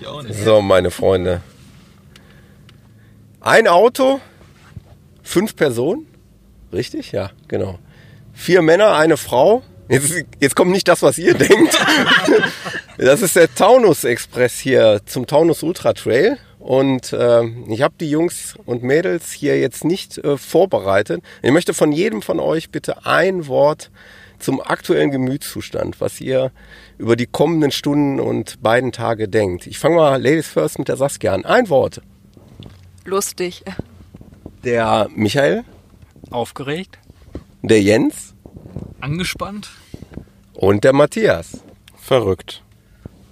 Ich auch nicht. So, meine Freunde. Ein Auto, fünf Personen. Richtig? Ja, genau. Vier Männer, eine Frau. Jetzt, jetzt kommt nicht das, was ihr denkt. Das ist der Taunus Express hier zum Taunus Ultra Trail. Und äh, ich habe die Jungs und Mädels hier jetzt nicht äh, vorbereitet. Ich möchte von jedem von euch bitte ein Wort zum aktuellen Gemütszustand, was ihr über die kommenden Stunden und beiden Tage denkt. Ich fange mal Ladies First mit der Saskia an. Ein Wort. Lustig. Der Michael, Aufgeregt, der Jens angespannt. und der Matthias. Verrückt.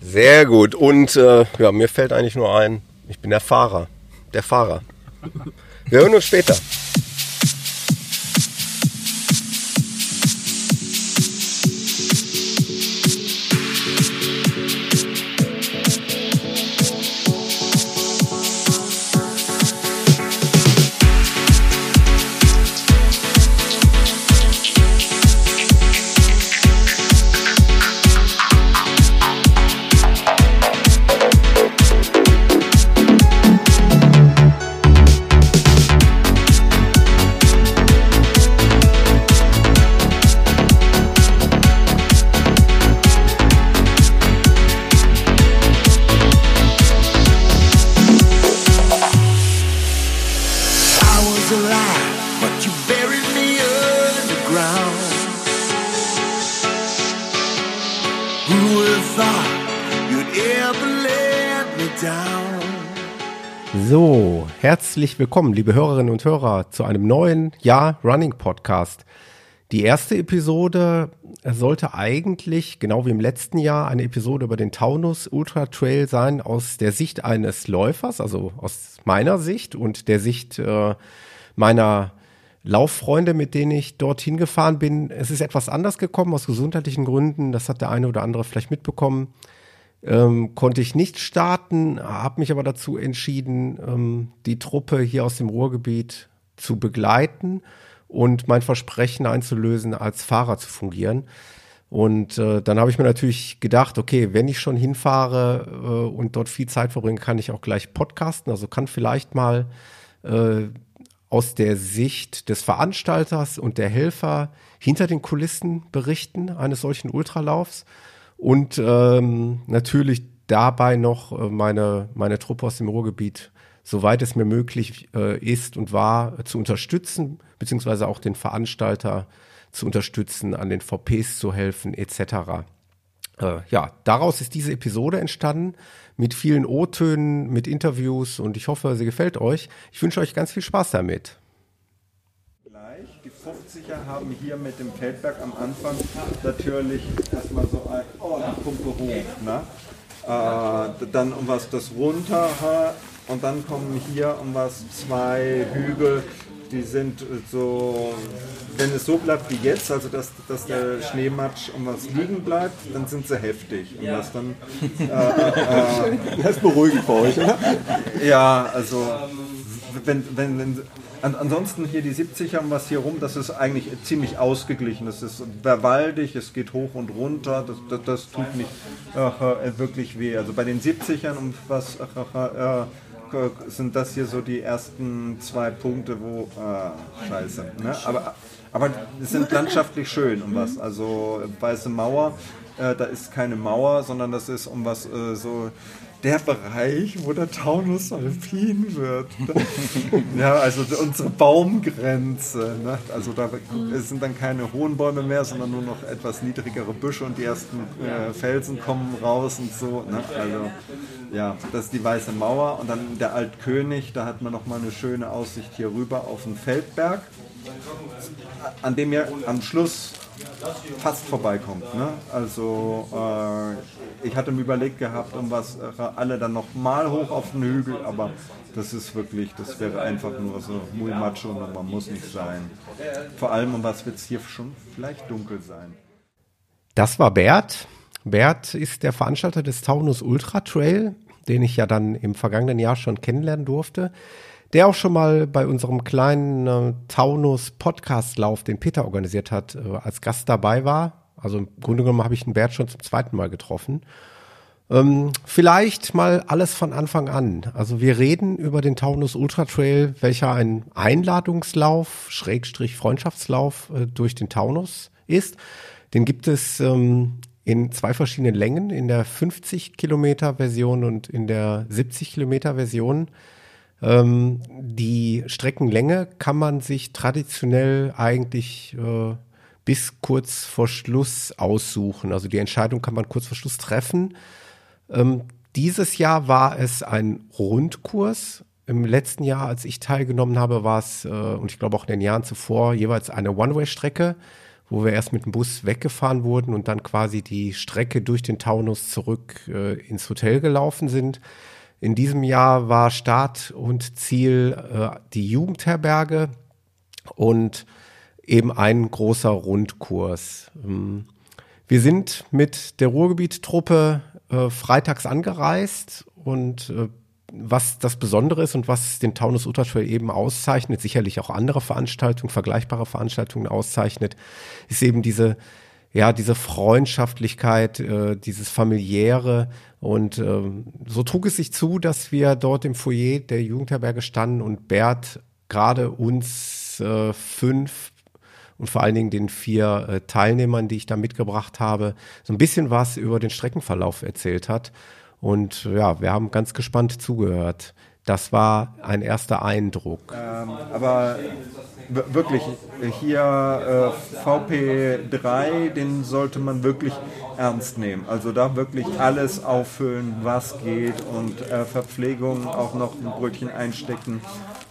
Sehr gut. Und äh, ja, mir fällt eigentlich nur ein, ich bin der Fahrer. Der Fahrer. Wir hören uns später. Herzlich willkommen, liebe Hörerinnen und Hörer, zu einem neuen Jahr Running Podcast. Die erste Episode sollte eigentlich, genau wie im letzten Jahr, eine Episode über den Taunus Ultra Trail sein, aus der Sicht eines Läufers, also aus meiner Sicht und der Sicht äh, meiner Lauffreunde, mit denen ich dorthin gefahren bin. Es ist etwas anders gekommen, aus gesundheitlichen Gründen. Das hat der eine oder andere vielleicht mitbekommen ähm, konnte ich nicht starten, habe mich aber dazu entschieden, ähm, die Truppe hier aus dem Ruhrgebiet zu begleiten und mein Versprechen einzulösen, als Fahrer zu fungieren. Und äh, dann habe ich mir natürlich gedacht, okay, wenn ich schon hinfahre äh, und dort viel Zeit verbringe, kann ich auch gleich podcasten. Also kann vielleicht mal äh, aus der Sicht des Veranstalters und der Helfer hinter den Kulissen berichten eines solchen Ultralaufs und ähm, natürlich dabei noch äh, meine, meine Truppe aus dem Ruhrgebiet, soweit es mir möglich äh, ist und war, zu unterstützen, beziehungsweise auch den Veranstalter zu unterstützen, an den VPs zu helfen, etc. Äh, ja, daraus ist diese Episode entstanden mit vielen O-Tönen, mit Interviews und ich hoffe, sie gefällt euch. Ich wünsche euch ganz viel Spaß damit. Gleich. Die 50er haben hier mit dem Feldberg am Anfang natürlich erstmal so ein, oh, die Pumpe hoch. Ne? Äh, dann um was das runter und dann kommen hier um was zwei Hügel, die sind so, wenn es so bleibt wie jetzt, also dass, dass der Schneematsch um was liegen bleibt, dann sind sie heftig. Und was dann, Das ist beruhigend für euch, oder? ja, also wenn, wenn, wenn an, ansonsten hier die 70er und was hier rum, das ist eigentlich ziemlich ausgeglichen. Das ist verwaldig, es geht hoch und runter, das, das, das tut nicht äh, wirklich weh. Also bei den 70ern und was äh, sind das hier so die ersten zwei Punkte, wo äh, scheiße. Ne? Aber, aber es sind landschaftlich schön um was. Also weiße Mauer, äh, da ist keine Mauer, sondern das ist um was äh, so der Bereich, wo der Taunus alpin wird. ja, also unsere Baumgrenze. Ne? Also da es sind dann keine hohen Bäume mehr, sondern nur noch etwas niedrigere Büsche und die ersten äh, Felsen kommen raus und so. Ne? Also ja, das ist die Weiße Mauer und dann der Altkönig, da hat man noch mal eine schöne Aussicht hier rüber auf den Feldberg, an dem ihr am Schluss fast vorbeikommt. Ne? Also äh, ich hatte mir überlegt gehabt, um was äh, alle dann noch mal hoch auf den Hügel, aber das ist wirklich, das wäre einfach nur so Mulmacho und man muss nicht sein. Vor allem, um was wird es hier schon vielleicht dunkel sein. Das war Bert. Bert ist der Veranstalter des Taunus Ultra Trail, den ich ja dann im vergangenen Jahr schon kennenlernen durfte, der auch schon mal bei unserem kleinen äh, Taunus Podcastlauf, den Peter organisiert hat, äh, als Gast dabei war. Also im Grunde genommen habe ich den Bert schon zum zweiten Mal getroffen. Ähm, vielleicht mal alles von Anfang an. Also wir reden über den Taunus Ultra Trail, welcher ein Einladungslauf, Schrägstrich Freundschaftslauf äh, durch den Taunus ist. Den gibt es ähm, in zwei verschiedenen Längen, in der 50 Kilometer Version und in der 70 Kilometer Version. Ähm, die Streckenlänge kann man sich traditionell eigentlich äh, bis kurz vor Schluss aussuchen. Also die Entscheidung kann man kurz vor Schluss treffen. Ähm, dieses Jahr war es ein Rundkurs. Im letzten Jahr, als ich teilgenommen habe, war es, äh, und ich glaube auch in den Jahren zuvor, jeweils eine One-Way-Strecke, wo wir erst mit dem Bus weggefahren wurden und dann quasi die Strecke durch den Taunus zurück äh, ins Hotel gelaufen sind. In diesem Jahr war Start und Ziel äh, die Jugendherberge und eben ein großer Rundkurs. Ähm, wir sind mit der Ruhrgebiet-Truppe äh, freitags angereist und äh, was das Besondere ist und was den Taunus Ultra eben auszeichnet, sicherlich auch andere Veranstaltungen, vergleichbare Veranstaltungen auszeichnet, ist eben diese ja, diese Freundschaftlichkeit, äh, dieses familiäre und äh, so trug es sich zu, dass wir dort im Foyer der Jugendherberge standen und Bert gerade uns äh, fünf und vor allen Dingen den vier äh, Teilnehmern, die ich da mitgebracht habe, so ein bisschen was über den Streckenverlauf erzählt hat. Und ja, wir haben ganz gespannt zugehört. Das war ein erster Eindruck. Ähm, aber wirklich, hier äh, VP3, den sollte man wirklich ernst nehmen. Also da wirklich alles auffüllen, was geht und äh, Verpflegung auch noch ein Brötchen einstecken,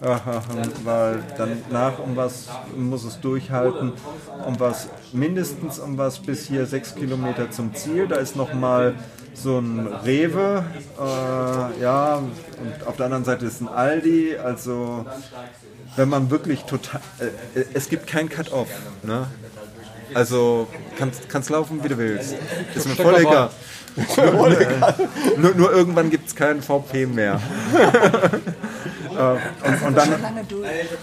äh, weil danach um was muss es durchhalten, um was mindestens um was bis hier sechs Kilometer zum Ziel. Da ist noch mal so ein Rewe, äh, ja, und auf der anderen Seite ist ein Aldi, also wenn man wirklich total, äh, es gibt kein Cut-Off, ne? Also kannst, kannst laufen, wie du willst. Ist mir voll egal. Nur, nur irgendwann gibt es keinen VP mehr. Äh, und, und dann,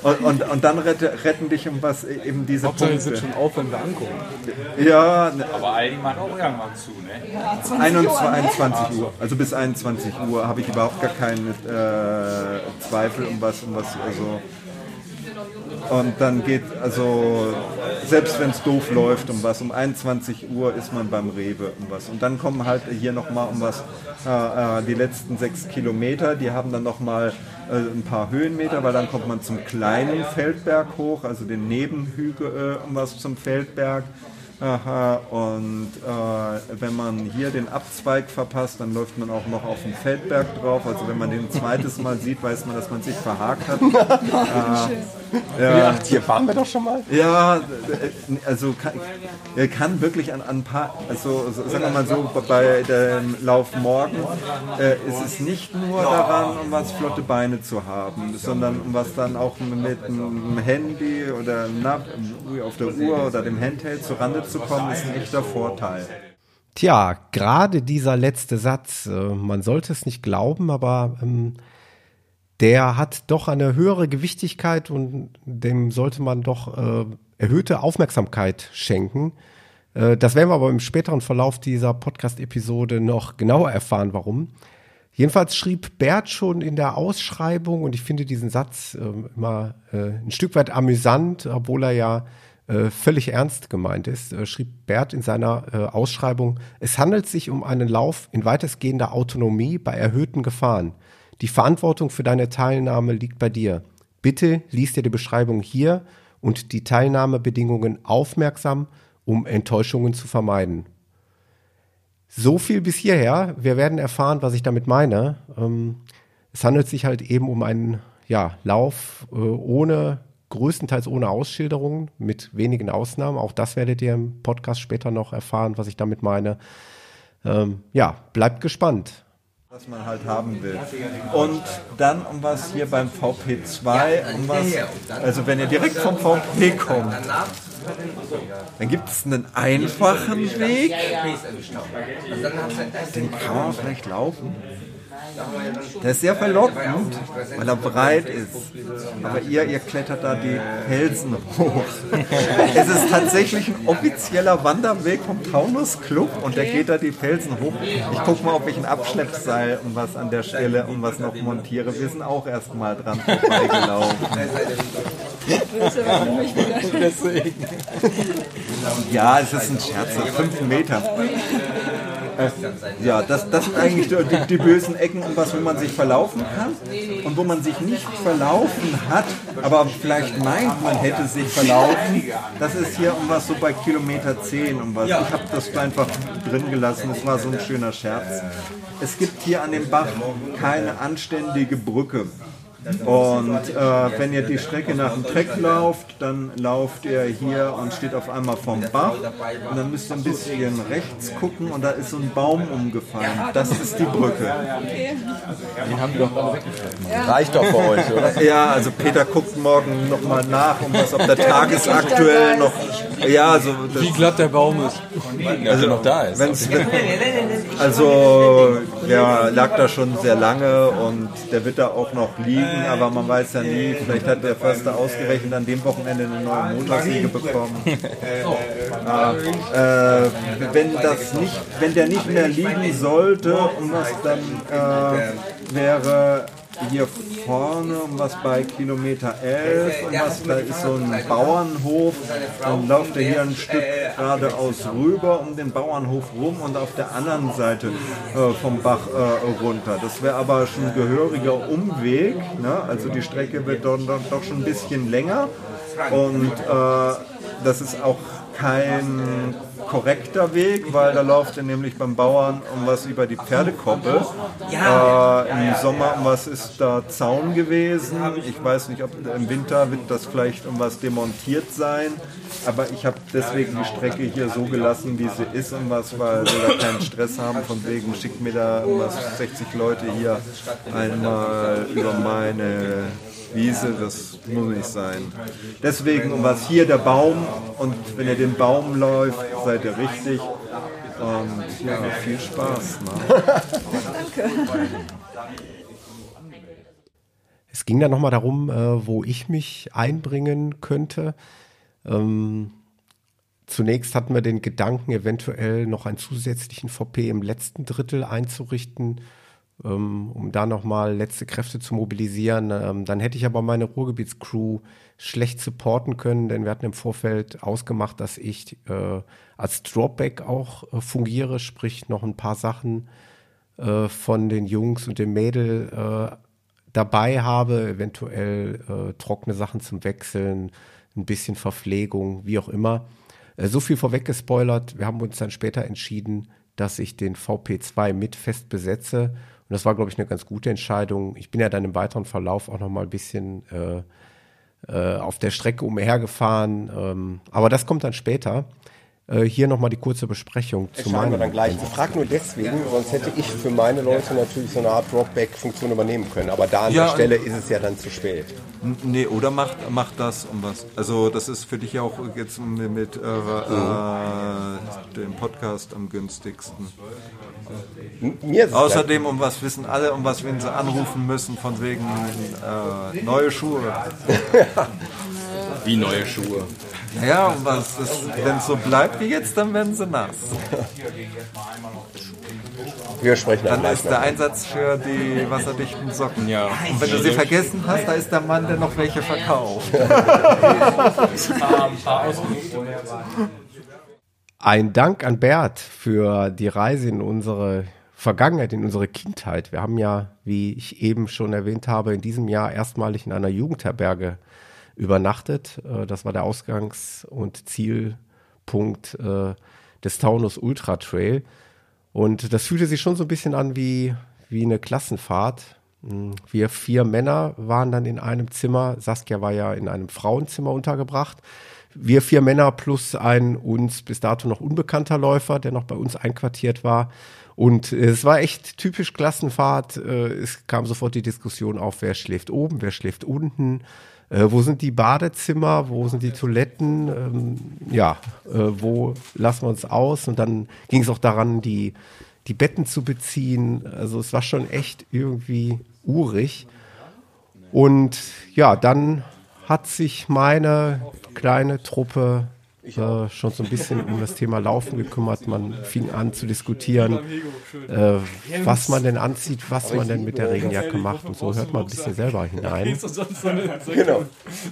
und, und, und dann rette, retten dich um was eben diese Hauptsache, wir Punkte. sind schon auf, wenn wir ankommen. Ja, ne, Aber Aldi macht auch irgendwann zu, ne? 21, 21 Uhr. Also bis 21 Uhr habe ich überhaupt gar keinen äh, Zweifel um was, um was, also. Und dann geht, also, selbst wenn es doof läuft, um was, um 21 Uhr ist man beim Rewe um was. Und dann kommen halt hier nochmal um was, äh, äh, die letzten sechs Kilometer, die haben dann nochmal äh, ein paar Höhenmeter, weil dann kommt man zum kleinen Feldberg hoch, also den Nebenhügel äh, um was zum Feldberg. Aha, und äh, wenn man hier den Abzweig verpasst, dann läuft man auch noch auf den Feldberg drauf. Also wenn man den zweites Mal sieht, weiß man, dass man sich verhakt hat. Ja, hier waren wir doch schon mal. Ja, äh, also kann, er kann wirklich an, ein paar, also so- sagen wir mal so, bei dem Lauf morgen äh, ist es nicht nur daran, um was flotte Beine zu haben, sondern um was dann auch mit einem Handy oder einem Nav auf der Uhr oder dem Handheld zur Rande zu kommen, ist ein echter Vorteil. Tja, gerade dieser letzte Satz, äh, man sollte es nicht glauben, aber ähm, der hat doch eine höhere Gewichtigkeit und dem sollte man doch äh, erhöhte Aufmerksamkeit schenken. Äh, das werden wir aber im späteren Verlauf dieser Podcast-Episode noch genauer erfahren, warum. Jedenfalls schrieb Bert schon in der Ausschreibung, und ich finde diesen Satz äh, immer äh, ein Stück weit amüsant, obwohl er ja äh, völlig ernst gemeint ist, äh, schrieb Bert in seiner äh, Ausschreibung, es handelt sich um einen Lauf in weitestgehender Autonomie bei erhöhten Gefahren. Die Verantwortung für deine Teilnahme liegt bei dir. Bitte lies dir die Beschreibung hier und die Teilnahmebedingungen aufmerksam, um Enttäuschungen zu vermeiden. So viel bis hierher. Wir werden erfahren, was ich damit meine. Ähm, es handelt sich halt eben um einen ja, Lauf ohne, größtenteils ohne Ausschilderungen, mit wenigen Ausnahmen. Auch das werdet ihr im Podcast später noch erfahren, was ich damit meine. Ähm, ja, bleibt gespannt. was man halt haben will. Und dann um was hier beim VP2, um was, also wenn ihr direkt vom VP kommt, dann gibt es einen einfachen Weg, den kann man vielleicht laufen. Der ist sehr verlockend, weil er breit ist. Aber ihr, ihr klettert da die Felsen hoch. Es ist tatsächlich ein offizieller Wanderweg vom Taunus Club und der geht da die Felsen hoch. Ich gucke mal, ob ich ein Abschleppseil und was an der Stelle und was noch montiere. Wir sind auch erst mal dran vorbeigelaufen. Ja, es ist ein Scherz, fünf Meter. Ja, das, das sind eigentlich die, die, bösen Ecken, um was, wo man sich verlaufen kann und wo man sich nicht verlaufen hat, aber vielleicht meint, man hätte sich verlaufen. Das ist hier um was so bei Kilometer 10 um was. Ich habe das einfach drin gelassen, es war so ein schöner Scherz. Es gibt hier an dem Bach keine anständige Brücke. Und äh, wenn ihr die Strecke nach dem Treck lauft, dann lauft ihr hier und steht auf einmal vom Bach. Und dann müsst ihr ein bisschen rechts gucken und da ist so ein Baum umgefallen. Das ist die Brücke. Reicht doch für euch, oder? Ja, also Peter guckt morgen nochmal nach, um was, ob der tagesaktuell noch. Ja, also. Das, Wie glatt der Baum ist. Also noch da ist. Also, der lag da schon sehr lange und der wird da auch noch liegen, aber man weiß ja nie, vielleicht hat der Förster ausgerechnet an dem Wochenende eine neue Montagsliege bekommen. Ja, äh, wenn das nicht, wenn der nicht mehr liegen sollte, um was dann äh, wäre hier vorne um was bei Kilometer 11 und was da ist so ein Bauernhof. Dann läuft er hier ein Stück geradeaus rüber um den Bauernhof rum und auf der anderen Seite äh, vom Bach äh, runter. Das wäre aber schon gehöriger Umweg ne? also die Strecke wird doch, doch, doch schon ein bisschen länger. Und äh, das ist auch kein korrekter Weg, weil da läuft er nämlich beim Bauern um was über die Pferdekoppel. Äh, Im Sommer um was ist da Zaun gewesen. Ich weiß nicht, ob im Winter wird das vielleicht um was demontiert sein. Aber ich habe deswegen die Strecke hier so gelassen, wie sie ist und was, weil wir da keinen Stress haben. Von wegen schickt mir da um was 60 Leute hier einmal über meine Wiese, das muss nicht sein. Deswegen, um was hier der Baum und wenn ihr den Baum läuft, seid ihr richtig. Und ja, viel Spaß. Ne? Es ging dann nochmal darum, äh, wo ich mich einbringen könnte. Ähm, zunächst hatten wir den Gedanken, eventuell noch einen zusätzlichen VP im letzten Drittel einzurichten, um da nochmal letzte Kräfte zu mobilisieren. Ähm, dann hätte ich aber meine Ruhrgebietscrew schlecht supporten können, denn wir hatten im Vorfeld ausgemacht, dass ich äh, als Dropback auch äh, fungiere, sprich noch ein paar Sachen äh, von den Jungs und dem Mädel äh, dabei habe, eventuell äh, trockene Sachen zum Wechseln, ein bisschen Verpflegung, wie auch immer. Äh, so viel vorweg gespoilert. Wir haben uns dann später entschieden, dass ich den VP2 mit fest besetze. Und das war, glaube ich, eine ganz gute Entscheidung. Ich bin ja dann im weiteren Verlauf auch noch mal ein bisschen äh, äh, auf der Strecke umhergefahren. Ähm, aber das kommt dann später. Äh, hier noch mal die kurze Besprechung zu Entscheiden wir dann gleich. Ich frage nur deswegen, sonst hätte ich für meine Leute natürlich so eine Art Dropback-Funktion übernehmen können. Aber da an Ja, der Stelle ist es ja dann zu spät. Nee, oder macht, macht das um was. Also das ist für dich ja auch jetzt mit, mit äh, äh, dem Podcast am günstigsten. Mir Außerdem um was wissen alle, um was wenn sie anrufen müssen, von wegen äh, neue Schuhe. Wie neue Schuhe. Ja, um was wenn es so bleibt wie jetzt, dann werden sie nass. dann, wir sprechen dann ist der. Einsatz für die wasserdichten Socken. Ja. Und wenn du sie vergessen hast, da ist der Mann, der noch welche verkauft. Ein Dank an Bert für die Reise in unsere Vergangenheit, in unsere Kindheit. Wir haben ja, wie ich eben schon erwähnt habe, in diesem Jahr erstmalig in einer Jugendherberge übernachtet. Äh, Das war der Ausgangs- und Zielpunkt äh, des Taunus Ultra Trail. Und das fühlte sich schon so ein bisschen an wie, wie eine Klassenfahrt. Mm, Wir vier Männer waren dann in einem Zimmer. Saskia war ja in einem Frauenzimmer untergebracht. Wir vier Männer plus ein uns bis dato noch unbekannter Läufer, der noch bei uns einquartiert war. Und äh, es war echt typisch Klassenfahrt. Es kam sofort die Diskussion auf, wer schläft oben, wer schläft unten. Äh, wo sind die Badezimmer? Wo sind die Toiletten? Ähm, ja, äh, wo lassen wir uns aus? Und dann ging es auch daran, die, die Betten zu beziehen. Also es war schon echt irgendwie urig. Und ja, dann hat sich meine kleine Truppe äh, schon so ein bisschen um das Thema Laufen gekümmert. Man fing an zu diskutieren, äh, was man denn anzieht, was man denn mit der Regenjacke macht. Und so hört man ein bisschen selber hinein. Genau.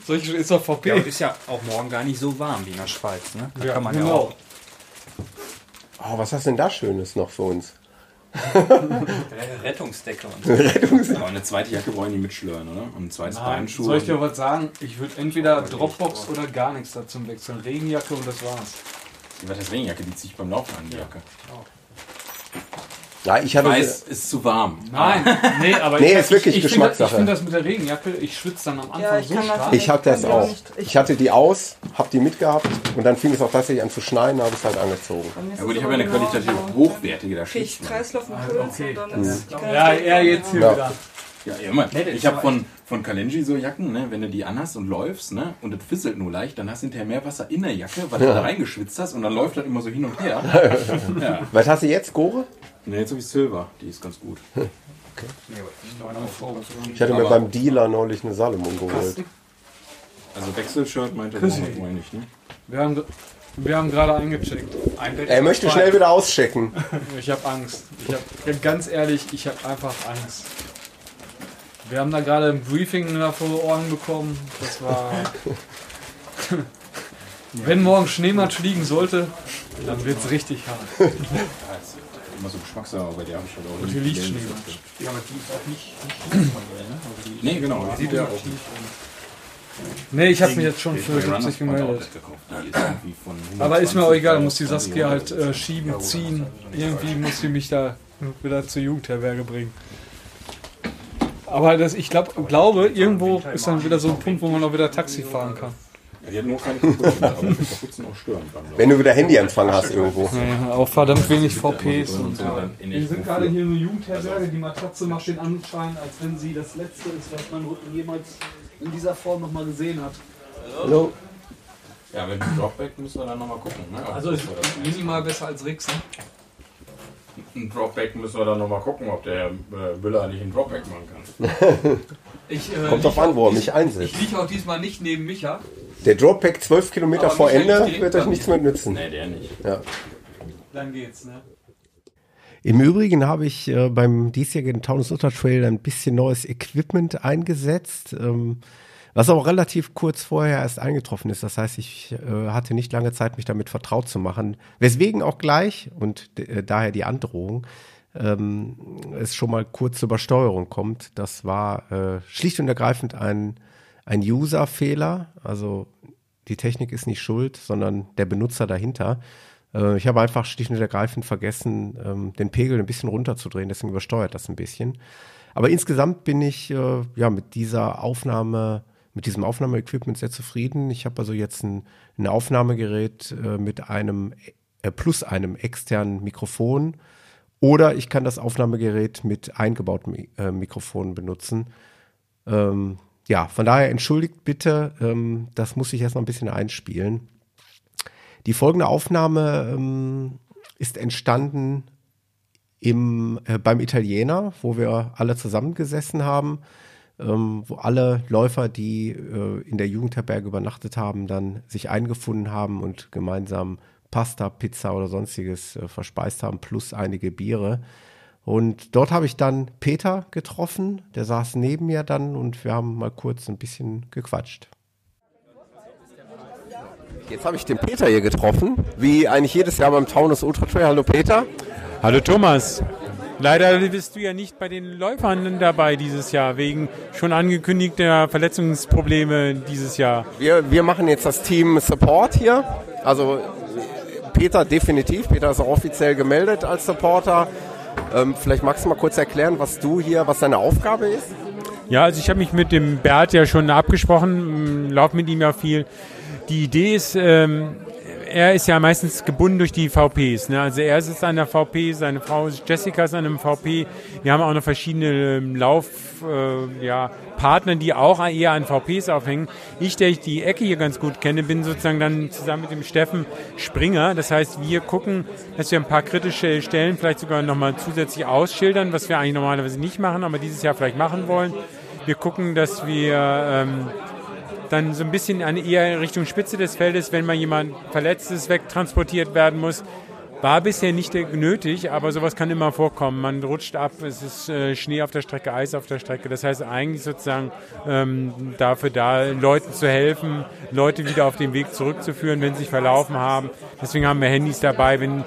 Solche ist doch VP. Ja, und ist ja auch morgen gar nicht so warm wie in der Schweiz. Ne? Da Ja, kann man ja genau. auch. Oh, was hast du denn da Schönes noch für uns? Rettungsdecke und so. Aber eine zweite Jacke wollen die mitschlören, oder? Und ein zweites Nein, Beinschuh. soll ich dir was sagen? Ich würde entweder Dropbox oder gar nichts dazu wechseln. Regenjacke und das war's. Was heißt Regenjacke? Die ziehe ich beim Laufen an, die Jacke. Ja, ich hatte. Weiß, ist zu warm. Nein, nee, aber Nee, ich, ist wirklich ich, ich finde das, ich Geschmackssache. find das mit der Regenjacke, ich schwitze dann am Anfang Ja, ich so stark. Ich hatte das auch. ich- hatte die aus, hab die mitgehabt und dann fing es auch tatsächlich an zu schneien, da habe ich es halt angezogen. Ja gut, ich habe ja eine qualitativ hochwertige, da. Kreislauf und und dann ist Ja, er jetzt hier Ja. wieder. Ja, ja, immer. Ich habe von, von Kalenji so Jacken, ne, wenn du die anhast und läufst, ne, und es fisselt nur leicht, dann hast du hinterher mehr Wasser in der Jacke, weil du da reingeschwitzt hast und dann läuft das immer so hin und her. ja. Was hast du jetzt, Gore? Ne, jetzt habe ich Silver, die ist ganz gut. Ich hatte mir beim Dealer neulich eine Salomon geholt. Also Wechselshirt meinte er wohl nicht, ne? Wir haben, wir haben gerade eingecheckt. Ein Er möchte frei. schnell wieder auschecken. Ich habe Angst. Ich hab, ganz ehrlich, ich habe einfach Angst. Wir haben da gerade ein Briefing da vor Ohren bekommen. Das war. Wenn morgen Schneematsch liegen sollte, dann wird es richtig hart. Ja, ist immer so Geschmackssache, aber bei der habe ich halt auch Und hier liegt Schneematsch. Ja, aber die ist auch nicht, nicht von dir, ne? Also die Nee, genau. Sieht ja auch Nee, ich habe mich jetzt schon für 70 gemeldet. Aber ist mir auch egal, muss die Saskia halt äh, schieben, ziehen. Irgendwie muss sie mich da wieder zur Jugendherberge bringen. Aber das, ich glaub, glaube, irgendwo ist dann wieder so ein Punkt, wo man auch wieder Taxi fahren kann. Die hat nur keine Kapuzen, aber die Kapuzen auch stören kann. Wenn du wieder Handyempfang hast irgendwo. Ja, auch verdammt wenig VPs. Und so dann wir sind gerade hier in einer Jugendherberge. Die Matratze macht den Anschein, als wenn sie das letzte ist, was mein Rücken jemals in dieser Form nochmal gesehen hat. Hallo? Ja, mit dem Dropback müssen wir dann nochmal gucken. Ne? Also ist minimal besser als Rixen. Ein Dropback müssen wir dann nochmal gucken, ob der äh, Müller nicht einen Dropback machen kann. Ich, äh, Kommt drauf an, wo er mich Ich einsetzt. liege auch diesmal nicht neben Micha. Der Dropback 12 Kilometer Aber vor Ende wird euch nichts mehr nützen. Nee, der nicht. Ja. Dann geht's, ne? Im Übrigen habe ich äh, beim diesjährigen Taunus Ultra Trail ein bisschen neues Equipment eingesetzt, ähm, was auch relativ kurz vorher erst eingetroffen ist. Das heißt, ich äh, hatte nicht lange Zeit, mich damit vertraut zu machen. Weswegen auch gleich, und äh, daher die Androhung, ähm, es schon mal kurz zur Übersteuerung kommt. Das war äh, schlicht und ergreifend ein, ein User-Fehler. Also die Technik ist nicht schuld, sondern der Benutzer dahinter. Äh, ich habe einfach schlicht und ergreifend vergessen, ähm, den Pegel ein bisschen runterzudrehen, deswegen übersteuert das ein bisschen. Aber insgesamt bin ich äh, ja mit dieser Aufnahme, mit diesem Aufnahmeequipment sehr zufrieden. Ich habe also jetzt ein, ein Aufnahmegerät äh, mit einem äh, plus einem externen Mikrofon oder ich kann das Aufnahmegerät mit eingebautem äh, Mikrofon benutzen. Ähm, ja, von daher entschuldigt bitte, ähm, das muss ich erst mal ein bisschen einspielen. Die folgende Aufnahme ähm, ist entstanden im, äh, beim Italiener, wo wir alle zusammengesessen haben, ähm, wo alle Läufer, die äh, in der Jugendherberge übernachtet haben, dann sich eingefunden haben und gemeinsam Pasta, Pizza oder sonstiges äh, verspeist haben, plus einige Biere. Und dort habe ich dann Peter getroffen, der saß neben mir dann und wir haben mal kurz ein bisschen gequatscht. Jetzt habe ich den Peter hier getroffen, wie eigentlich jedes Jahr beim Taunus Ultra Trail. Hallo Peter. Hallo Thomas. Leider bist du ja nicht bei den Läufern dabei dieses Jahr, wegen schon angekündigter Verletzungsprobleme dieses Jahr. Wir, wir machen jetzt das Team Support hier. Also Peter definitiv. Peter ist auch offiziell gemeldet als Supporter. Ähm, vielleicht magst du mal kurz erklären, was du hier, was deine Aufgabe ist? Ja, also ich habe mich mit dem Bert ja schon abgesprochen, laufe mit ihm ja viel. Die Idee ist, ähm, er ist ja meistens gebunden durch die VPs. Ne? Also er sitzt an der VP, seine Frau Jessica ist an einem VP. Wir haben auch noch verschiedene ähm, Lauf, äh, ja, Partner, die auch eher an VPs aufhängen. Ich, der ich die Ecke hier ganz gut kenne, bin sozusagen dann zusammen mit dem Steffen Springer. Das heißt, wir gucken, dass wir ein paar kritische Stellen vielleicht sogar nochmal zusätzlich ausschildern, was wir eigentlich normalerweise nicht machen, aber dieses Jahr vielleicht machen wollen. Wir gucken, dass wir ähm, dann so ein bisschen an eher Richtung Spitze des Feldes, wenn mal jemand Verletztes wegtransportiert werden muss. War bisher nicht nötig, aber sowas kann immer vorkommen. Man rutscht ab, es ist äh, Schnee auf der Strecke, Eis auf der Strecke. Das heißt eigentlich sozusagen ähm, dafür da, Leuten zu helfen, Leute wieder auf den Weg zurückzuführen, wenn sie sich verlaufen haben. Deswegen haben wir Handys dabei. Wenn,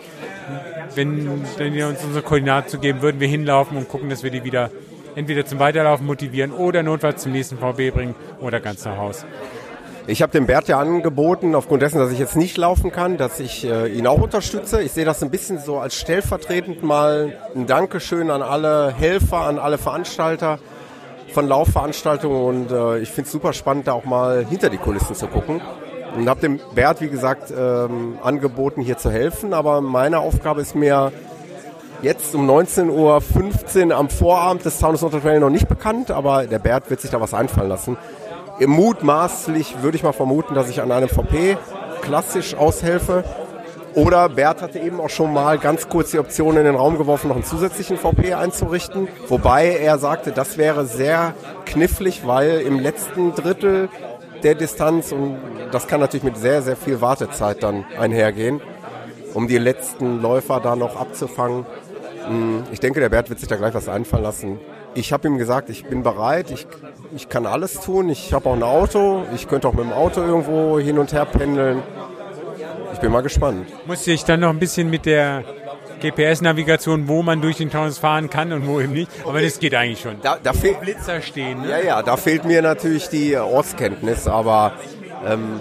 wenn, wenn wir uns unsere Koordinaten zu geben, würden wir hinlaufen und gucken, dass wir die wieder entweder zum Weiterlaufen motivieren oder notfalls zum nächsten VB bringen oder ganz nach Haus. Ich habe dem Bert ja angeboten, aufgrund dessen, dass ich jetzt nicht laufen kann, dass ich äh, ihn auch unterstütze. Ich sehe das ein bisschen so als stellvertretend mal ein Dankeschön an alle Helfer, an alle Veranstalter von Laufveranstaltungen und äh, ich finde es super spannend, da auch mal hinter die Kulissen zu gucken. Und habe dem Bert, wie gesagt, ähm, angeboten, hier zu helfen. Aber meine Aufgabe ist mir jetzt um 19.15 Uhr am Vorabend des Taunus Notre Trail noch nicht bekannt, aber der Bert wird sich da was einfallen lassen. Mutmaßlich würde ich mal vermuten, dass ich an einem VP klassisch aushelfe. Oder Bert hatte eben auch schon mal ganz kurz die Option in den Raum geworfen, noch einen zusätzlichen VP einzurichten. Wobei er sagte, das wäre sehr knifflig, weil im letzten Drittel der Distanz, und das kann natürlich mit sehr, sehr viel Wartezeit dann einhergehen, um die letzten Läufer da noch abzufangen. Hm, ich denke, der Bert wird sich da gleich was einfallen lassen. Ich habe ihm gesagt, ich bin bereit, ich, ich kann alles tun. Ich habe auch ein Auto, ich könnte auch mit dem Auto irgendwo hin und her pendeln. Ich bin mal gespannt. Muss ich dann noch ein bisschen mit der GPS-Navigation, wo man durch den Taunus fahren kann und wo eben nicht. Aber das geht eigentlich schon. Da, da fehlt Blitzer stehen. Ne? Ja, ja, da fehlt mir natürlich die Ortskenntnis, aber ähm,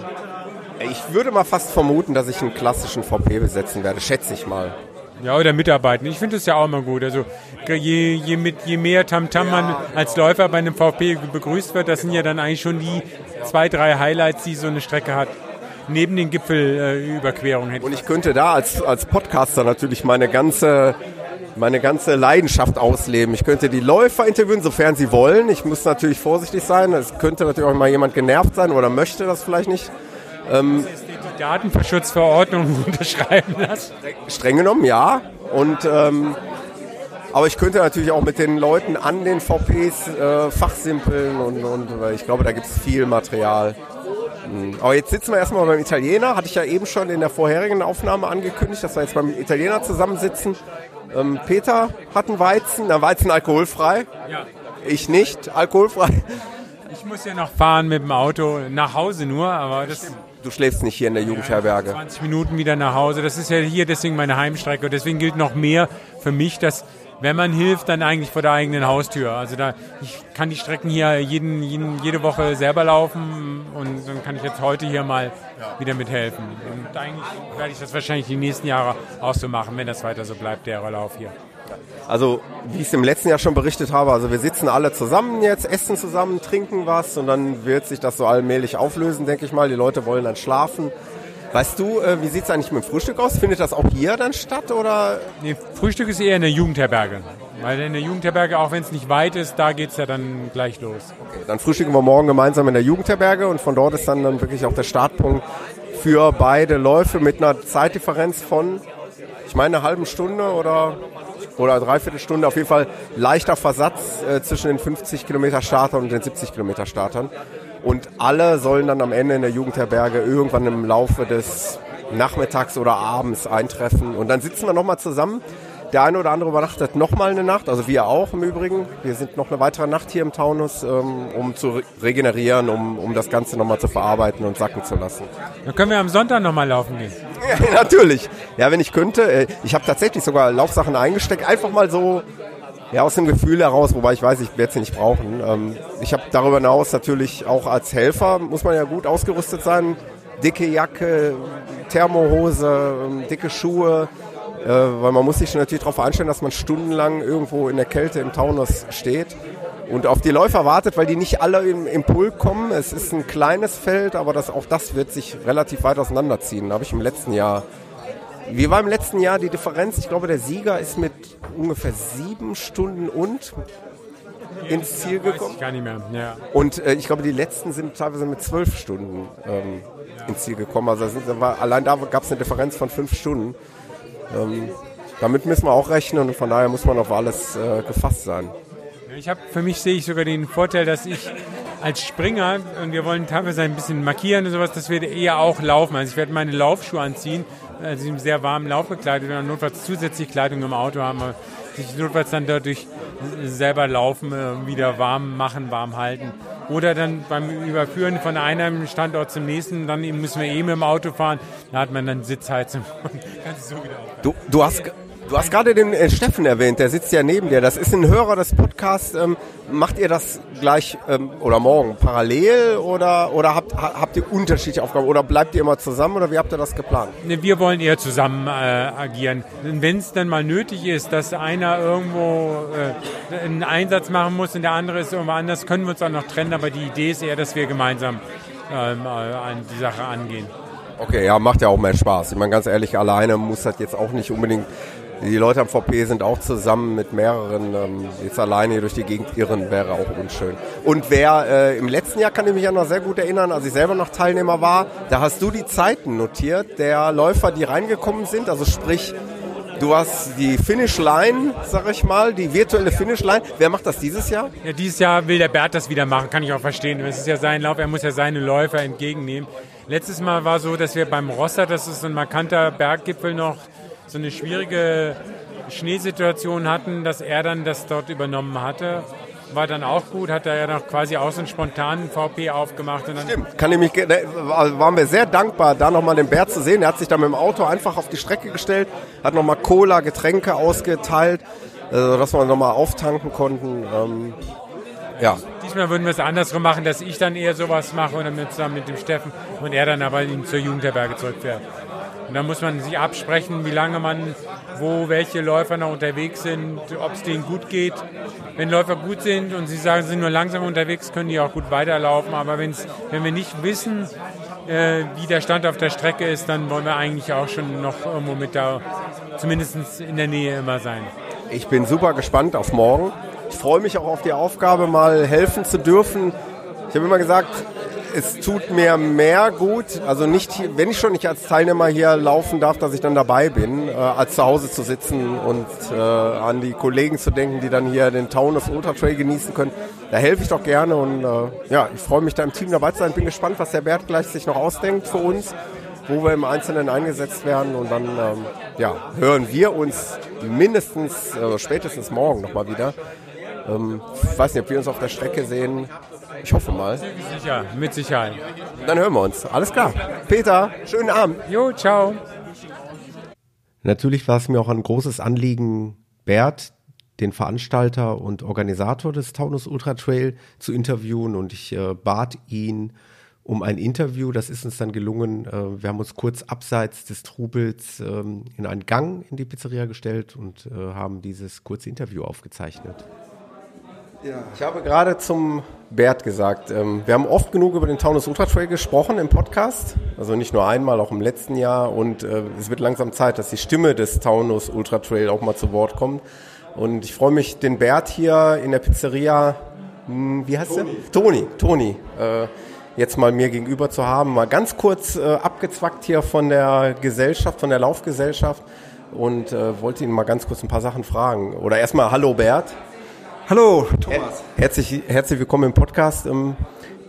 ich würde mal fast vermuten, dass ich einen klassischen VP besetzen werde, schätze ich mal. Ja, oder mitarbeiten. Ich finde das ja auch immer gut. Also je, je, mit, je mehr Tamtam -Tam man als Läufer bei einem VP begrüßt wird, das sind ja dann eigentlich schon die zwei, drei Highlights, die so eine Strecke hat. Neben den Gipfelüberquerungen. Äh, Und ich könnte da als, als Podcaster natürlich meine ganze meine ganze Leidenschaft ausleben. Ich könnte die Läufer interviewen, sofern sie wollen. Ich muss natürlich vorsichtig sein. Es könnte natürlich auch mal jemand genervt sein oder möchte das vielleicht nicht. Ähm, Datenschutzverordnung unterschreiben lassen? Streng genommen, ja. Und ähm, aber ich könnte natürlich auch mit den Leuten an den VPs äh, fachsimpeln und, und ich glaube, da gibt es viel Material. Hm. Aber jetzt sitzen wir erstmal beim Italiener. Hatte ich ja eben schon in der vorherigen Aufnahme angekündigt, dass wir jetzt beim Italiener zusammensitzen. Ähm, Peter hat einen Weizen, der Weizen alkoholfrei. Ja. Ich nicht, alkoholfrei. Ich muss ja noch fahren mit dem Auto nach Hause nur, aber das du schläfst nicht hier in der Jugendherberge. 20 Minuten wieder nach Hause. Das ist ja hier deswegen meine Heimstrecke. Und deswegen gilt noch mehr für mich, dass wenn man hilft, dann eigentlich vor der eigenen Haustür. Also da, ich kann die Strecken hier jeden, jeden, jede Woche selber laufen und dann kann ich jetzt heute hier mal ja. wieder mithelfen. Und eigentlich werde ich das wahrscheinlich die nächsten Jahre auch so machen, wenn das weiter so bleibt, der Lauf hier. Also, wie ich es im letzten Jahr schon berichtet habe, also wir sitzen alle zusammen jetzt, essen zusammen, trinken was und dann wird sich das so allmählich auflösen, denke ich mal. Die Leute wollen dann schlafen. Weißt du, äh, wie sieht es eigentlich mit dem Frühstück aus? Findet das auch hier dann statt oder? Nee, Frühstück ist eher in der Jugendherberge. Weil in der Jugendherberge, auch wenn es nicht weit ist, da geht es ja dann gleich los. Okay, dann frühstücken wir morgen gemeinsam in der Jugendherberge und von dort ist dann, dann wirklich auch der Startpunkt für beide Läufe mit einer Zeitdifferenz von, ich meine, einer halben Stunde oder oder dreiviertel Stunde. Auf jeden Fall leichter Versatz äh, zwischen den 50 Kilometer Startern und den 70 Kilometer Startern. Und alle sollen dann am Ende in der Jugendherberge irgendwann im Laufe des Nachmittags oder abends eintreffen. Und dann sitzen wir nochmal zusammen der eine oder andere übernachtet nochmal eine Nacht, also wir auch im Übrigen. Wir sind noch eine weitere Nacht hier im Taunus, ähm, um zu regenerieren, um, um das Ganze nochmal zu verarbeiten und sacken zu lassen. Dann können wir am Sonntag nochmal laufen gehen. Ja, natürlich. Ja, wenn ich könnte. Äh, ich habe tatsächlich sogar Laufsachen eingesteckt, einfach mal so ja, aus dem Gefühl heraus, wobei ich weiß, ich werde sie nicht brauchen. Ähm, ich habe darüber hinaus natürlich auch als Helfer, muss man ja gut ausgerüstet sein. Dicke Jacke, Thermohose, ähm, dicke Schuhe, äh, weil man muss sich natürlich darauf einstellen, dass man stundenlang irgendwo in der Kälte im Taunus steht. und auf die Läufer wartet, weil die nicht alle im, im Pulk kommen. Es ist ein kleines Feld, aber das, auch das wird sich relativ weit auseinanderziehen. Da habe ich im letzten Jahr. Wie war im letzten Jahr die Differenz? Ich glaube, der Sieger ist mit ungefähr sieben Stunden und ins Ziel gekommen. Ich gar nicht mehr. Ja. Und äh, ich glaube, die letzten sind teilweise mit zwölf Stunden ähm, ins Ziel gekommen. Also sind, war, allein da gab es eine Differenz von fünf Stunden. Ähm, damit müssen wir auch rechnen und von daher muss man auf alles äh, gefasst sein. Ich habe für mich sehe ich sogar den Vorteil, dass ich als Springer und wir wollen teilweise ein bisschen markieren und sowas, das wird eher auch laufen. Also ich werde meine Laufschuhe anziehen, also im sehr warmen Lauf gekleidet und notfalls zusätzlich Kleidung im Auto haben, sich notfalls dann dadurch selber laufen, äh, wieder warm machen, warm halten. Oder dann beim Überführen von einem Standort zum nächsten, dann müssen wir eben im Auto fahren, da hat man dann Sitzheizung. du, du hast Du hast gerade den äh, Steffen erwähnt, der sitzt ja neben dir. Das ist ein Hörer des Podcasts. Ähm, macht ihr das gleich ähm, oder morgen parallel oder, oder habt, habt ihr unterschiedliche Aufgaben oder bleibt ihr immer zusammen oder wie habt ihr das geplant? Ne, wir wollen eher zusammen äh, agieren. Wenn es dann mal nötig ist, dass einer irgendwo äh, einen Einsatz machen muss und der andere ist irgendwo anders, können wir uns auch noch trennen. Aber die Idee ist eher, dass wir gemeinsam ähm, äh, an die Sache angehen. Okay, ja, macht ja auch mehr Spaß. Ich meine, ganz ehrlich, alleine muss das jetzt auch nicht unbedingt die Leute am VP sind auch zusammen mit mehreren. Ähm, jetzt alleine hier durch die Gegend irren wäre auch unschön. Und wer äh, im letzten Jahr kann ich mich ja noch sehr gut erinnern, als ich selber noch Teilnehmer war, da hast du die Zeiten notiert der Läufer, die reingekommen sind. Also sprich, Du hast die Finish Line, sag ich mal, die virtuelle Finish Line. Wer macht das dieses Jahr? Ja, dieses Jahr will der Bert das wieder machen, kann ich auch verstehen. Es ist ja sein Lauf, er muss ja seine Läufer entgegennehmen. Letztes Mal war so, dass wir beim Rosser, das ist ein markanter Berggipfel noch, so eine schwierige Schneesituation hatten, dass er dann das dort übernommen hatte. War dann auch gut, hat er ja noch quasi auch so einen spontanen VP aufgemacht. Und dann Stimmt, kann ich mich, ne, waren wir sehr dankbar, da nochmal den Bär zu sehen. Er hat sich dann mit dem Auto einfach auf die Strecke gestellt, hat nochmal Cola, Getränke ausgeteilt, äh, dass wir nochmal auftanken konnten. Ähm, ja. Diesmal würden wir es andersrum machen, dass ich dann eher sowas mache und dann zusammen mit dem Steffen und er dann aber zur Jugend der Berge zurückfährt. Und dann muss man sich absprechen, wie lange man, wo welche Läufer noch unterwegs sind, ob es denen gut geht. Wenn Läufer gut sind und sie sagen, sie sind nur langsam unterwegs, können die auch gut weiterlaufen. Aber wenn's, wenn wir nicht wissen, äh, wie der Stand auf der Strecke ist, dann wollen wir eigentlich auch schon noch irgendwo mit da, zumindest in der Nähe immer sein. Ich bin super gespannt auf morgen. Ich freue mich auch auf die Aufgabe, mal helfen zu dürfen. Ich habe immer gesagt, es tut mir mehr gut, also nicht, wenn ich schon nicht als Teilnehmer hier laufen darf, dass ich dann dabei bin, äh, als zu Hause zu sitzen und äh, an die Kollegen zu denken, die dann hier den Taunus Ultra Trail genießen können. Da helfe ich doch gerne und äh, ja, ich freue mich da im Team dabei zu sein. Bin gespannt, was der Bert gleich sich noch ausdenkt für uns, wo wir im Einzelnen eingesetzt werden und dann ähm, ja, hören wir uns mindestens, äh, spätestens morgen nochmal wieder. Ähm, ich weiß nicht, ob wir uns auf der Strecke sehen. Ich hoffe mal. Sicher, mit Sicherheit. Dann hören wir uns. Alles klar. Peter, schönen Abend. Jo, ciao. Natürlich war es mir auch ein großes Anliegen, Bert, den Veranstalter und Organisator des Taunus Ultra Trail, zu interviewen und ich äh, bat ihn um ein Interview. Das ist uns dann gelungen. Äh, wir haben uns kurz abseits des Trubels ähm, in einen Gang in die Pizzeria gestellt und äh, haben dieses kurze Interview aufgezeichnet. Ja. Ich habe gerade zum Bert gesagt, ähm, wir haben oft genug über den Taunus Ultra Trail gesprochen im Podcast, also nicht nur einmal, auch im letzten Jahr und äh, es wird langsam Zeit, dass die Stimme des Taunus Ultra Trail auch mal zu Wort kommt und ich freue mich, den Bert hier in der Pizzeria, mh, hm, wie heißt Toni. der? Toni, Toni, äh, jetzt mal mir gegenüber zu haben, mal ganz kurz äh, abgezwackt hier von der Gesellschaft, von der Laufgesellschaft und äh, wollte ihn mal ganz kurz ein paar Sachen fragen. Oder erstmal Hallo Bert. Hallo, Thomas. Herzlich, herzlich willkommen im Podcast. Ähm,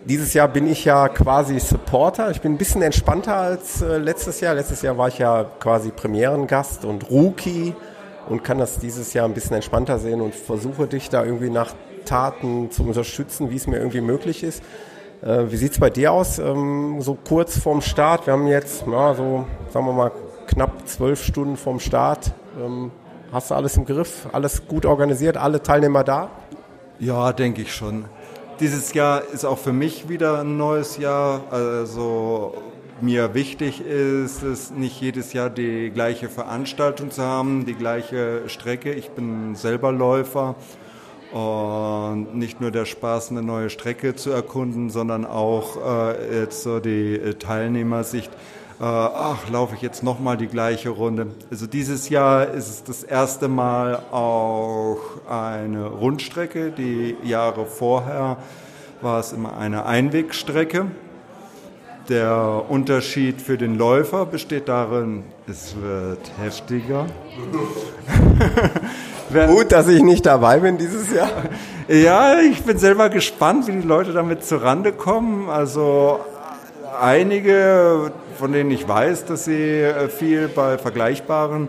dieses Jahr bin ich ja quasi Supporter. Ich bin ein bisschen entspannter als äh, letztes Jahr. Letztes Jahr war ich ja quasi Premierengast und Rookie und kann das dieses Jahr ein bisschen entspannter sehen und versuche dich da irgendwie nach Taten zu unterstützen, wie es mir irgendwie möglich ist. Äh, wie sieht's bei dir aus? Ähm, so kurz vorm Start. Wir haben jetzt, ja, so, sagen wir mal, knapp zwölf Stunden vorm Start. Hast du alles im Griff? Alles gut organisiert? Alle Teilnehmer da? Ja, denke ich schon. Dieses Jahr ist auch für mich wieder ein neues Jahr. Also mir wichtig ist es, nicht jedes Jahr die gleiche Veranstaltung zu haben, die gleiche Strecke. Ich bin selber Läufer Und nicht nur der Spaß, eine neue Strecke zu erkunden, sondern auch äh, jetzt so die Teilnehmersicht. Äh, ach, laufe ich jetzt nochmal die gleiche Runde. Also dieses Jahr ist es das erste Mal auch eine Rundstrecke. Die Jahre vorher war es immer eine Einwegstrecke. Der Unterschied für den Läufer besteht darin, es wird heftiger. Gut, dass ich nicht dabei bin dieses Jahr. Ja, ich bin selber gespannt, wie die Leute damit zurande kommen. Also einige, von denen ich weiß, dass sie äh, viel bei vergleichbaren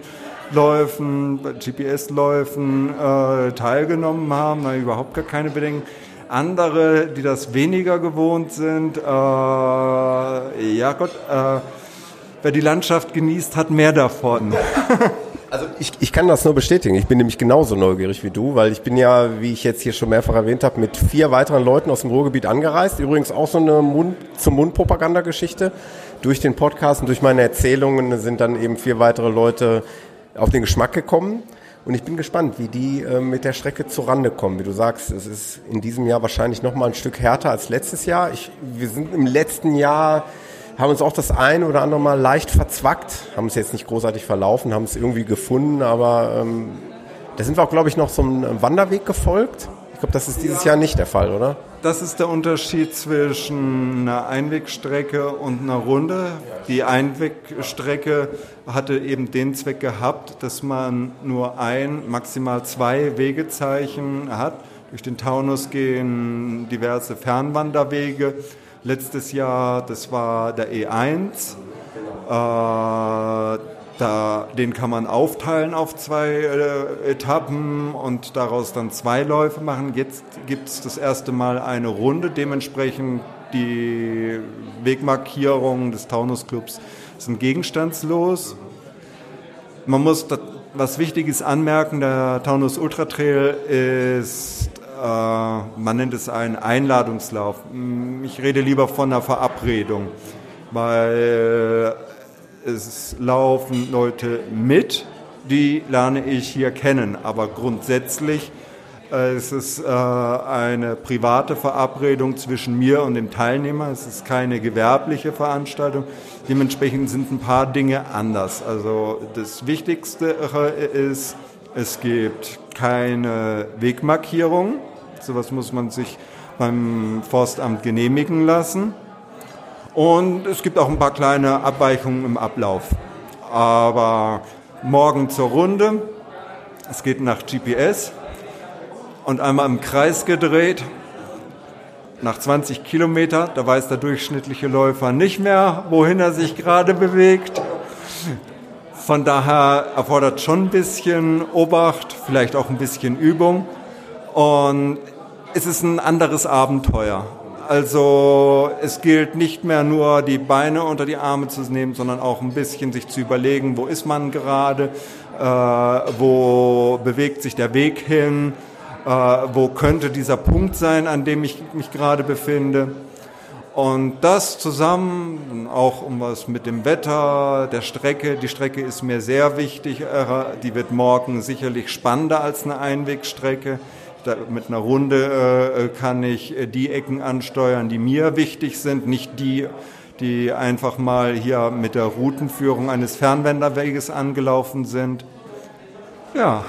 Läufen, GPS-Läufen äh, teilgenommen haben, da überhaupt gar keine Bedenken. Andere, die das weniger gewohnt sind, äh, ja Gott, äh, wer die Landschaft genießt, hat mehr davon. Also ich, ich kann das nur bestätigen. Ich bin nämlich genauso neugierig wie du, weil ich bin ja, wie ich jetzt hier schon mehrfach erwähnt habe, mit vier weiteren Leuten aus dem Ruhrgebiet angereist. Übrigens auch so eine Mund zum Mund Propagandageschichte. Durch den Podcast und durch meine Erzählungen sind dann eben vier weitere Leute auf den Geschmack gekommen. Und ich bin gespannt, wie die äh, mit der Strecke zurande kommen. Wie du sagst, es ist in diesem Jahr wahrscheinlich noch mal ein Stück härter als letztes Jahr. Ich, wir sind im letzten Jahr haben uns auch das ein oder andere Mal leicht verzwackt, haben es jetzt nicht großartig verlaufen, haben es irgendwie gefunden, aber ähm, da sind wir auch, glaube ich, noch so einem Wanderweg gefolgt. Ich glaube, das ist dieses Jahr nicht der Fall, oder? Das ist der Unterschied zwischen einer Einwegstrecke und einer Runde. Die Einwegstrecke hatte eben den Zweck gehabt, dass man nur ein, maximal zwei Wegezeichen hat. Durch den Taunus gehen diverse Fernwanderwege letztes Jahr, das war der E1. Äh, da, den kann man aufteilen auf zwei äh, Etappen und daraus dann zwei Läufe machen. Jetzt gibt es das erste Mal eine Runde. Dementsprechend die Wegmarkierungen des Taunusclubs sind gegenstandslos. Man muss was Wichtiges anmerken, der Taunus Ultra Trail ist äh, man nennt es einen Einladungslauf. Mm, ich rede lieber von einer Verabredung, weil es laufen Leute mit, die lerne ich hier kennen, aber grundsätzlich äh, es ist äh, eine private Verabredung zwischen mir und dem Teilnehmer. Es ist keine gewerbliche Veranstaltung. Dementsprechend sind ein paar Dinge anders. Also das Wichtigste ist, es gibt keine Wegmarkierung. Sowas muss man sich beim Forstamt genehmigen lassen. Und es gibt auch ein paar kleine Abweichungen im Ablauf. Aber morgen zur Runde. Es geht nach GPS und einmal im Kreis gedreht. Nach 20 Kilometer, da weiß der durchschnittliche Läufer nicht mehr, wohin er sich gerade bewegt. Von daher erfordert schon ein bisschen Obacht, vielleicht auch ein bisschen Übung. Und es ist ein anderes Abenteuer. Also es gilt nicht mehr nur die Beine unter die Arme zu nehmen, sondern auch ein bisschen sich zu überlegen, wo ist man gerade, äh, wo bewegt sich der Weg hin, äh, wo könnte dieser Punkt sein, an dem ich mich gerade befinde. Und das zusammen, auch um was mit dem Wetter, der Strecke, die Strecke ist mir sehr wichtig, die wird morgen sicherlich spannender als eine Einwegstrecke. Da, mit einer Runde äh, kann ich äh, die Ecken ansteuern, die mir wichtig sind, nicht die, die einfach mal hier mit der Routenführung eines Fernwenderweges angelaufen sind. Ja.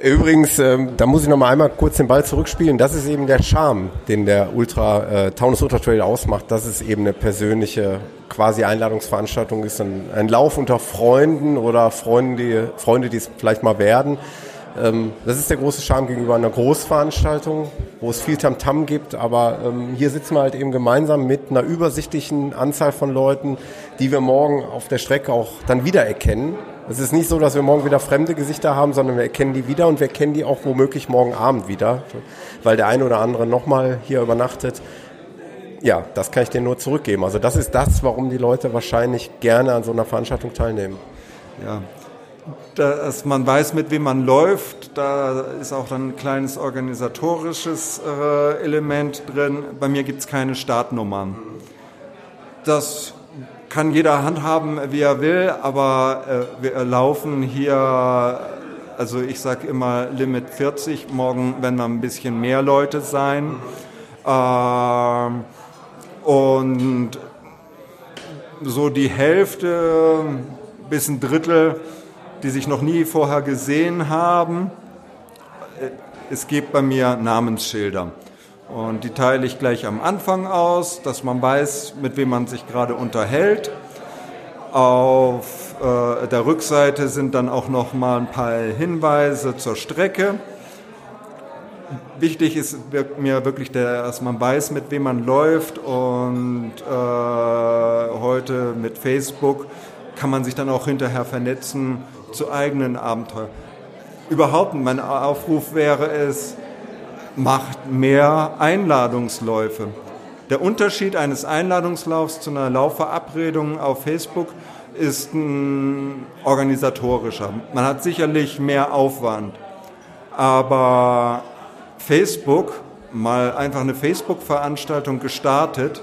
Übrigens, ähm, da muss ich noch mal einmal kurz den Ball zurückspielen. Das ist eben der Charme, den der Ultra äh, Taunus Ultra Trail ausmacht, dass es eben eine persönliche quasi Einladungsveranstaltung ist, ein, ein Lauf unter Freunden oder Freunde, Freunde, die es vielleicht mal werden. Ähm, das ist der große Charme gegenüber einer Großveranstaltung, wo es viel Tamtam -Tam gibt, aber ähm, hier sitzen wir halt eben gemeinsam mit einer übersichtlichen Anzahl von Leuten, die wir morgen auf der Strecke auch dann wiedererkennen. Es ist nicht so, dass wir morgen wieder fremde Gesichter haben, sondern wir erkennen die wieder und wir erkennen die auch womöglich morgen Abend wieder, weil der eine oder andere nochmal hier übernachtet. Ja, das kann ich dir nur zurückgeben. Also das ist das, warum die Leute wahrscheinlich gerne an so einer Veranstaltung teilnehmen. Ja, dass man weiß, mit wem man läuft. Da ist auch dann ein kleines organisatorisches äh, Element drin. Bei mir gibt es keine Startnummern. Das kann jeder handhaben, wie er will, aber äh, wir laufen hier Also ich sage immer Limit 40, morgen werden wir ein bisschen mehr Leute sein. Ähm, und so die Hälfte bis ein Drittel, die sich noch nie vorher gesehen haben. Es gibt bei mir Namensschilder. Und die teile ich gleich am Anfang aus, dass man weiß, mit wem man sich gerade unterhält. Auf äh, der Rückseite sind dann auch noch mal ein paar Hinweise zur Strecke. Wichtig ist mir wirklich, der, dass man weiß, mit wem man läuft und äh, heute mit Facebook kann man sich dann auch hinterher vernetzen zu eigenen Abenteuern. Überhaupt mein Aufruf wäre es, macht mehr Einladungsläufe. Der Unterschied eines Einladungslaufs zu einer Laufverabredung auf Facebook ist ein organisatorischer. Man hat sicherlich mehr Aufwand, aber Facebook, mal einfach eine Facebook-Veranstaltung gestartet,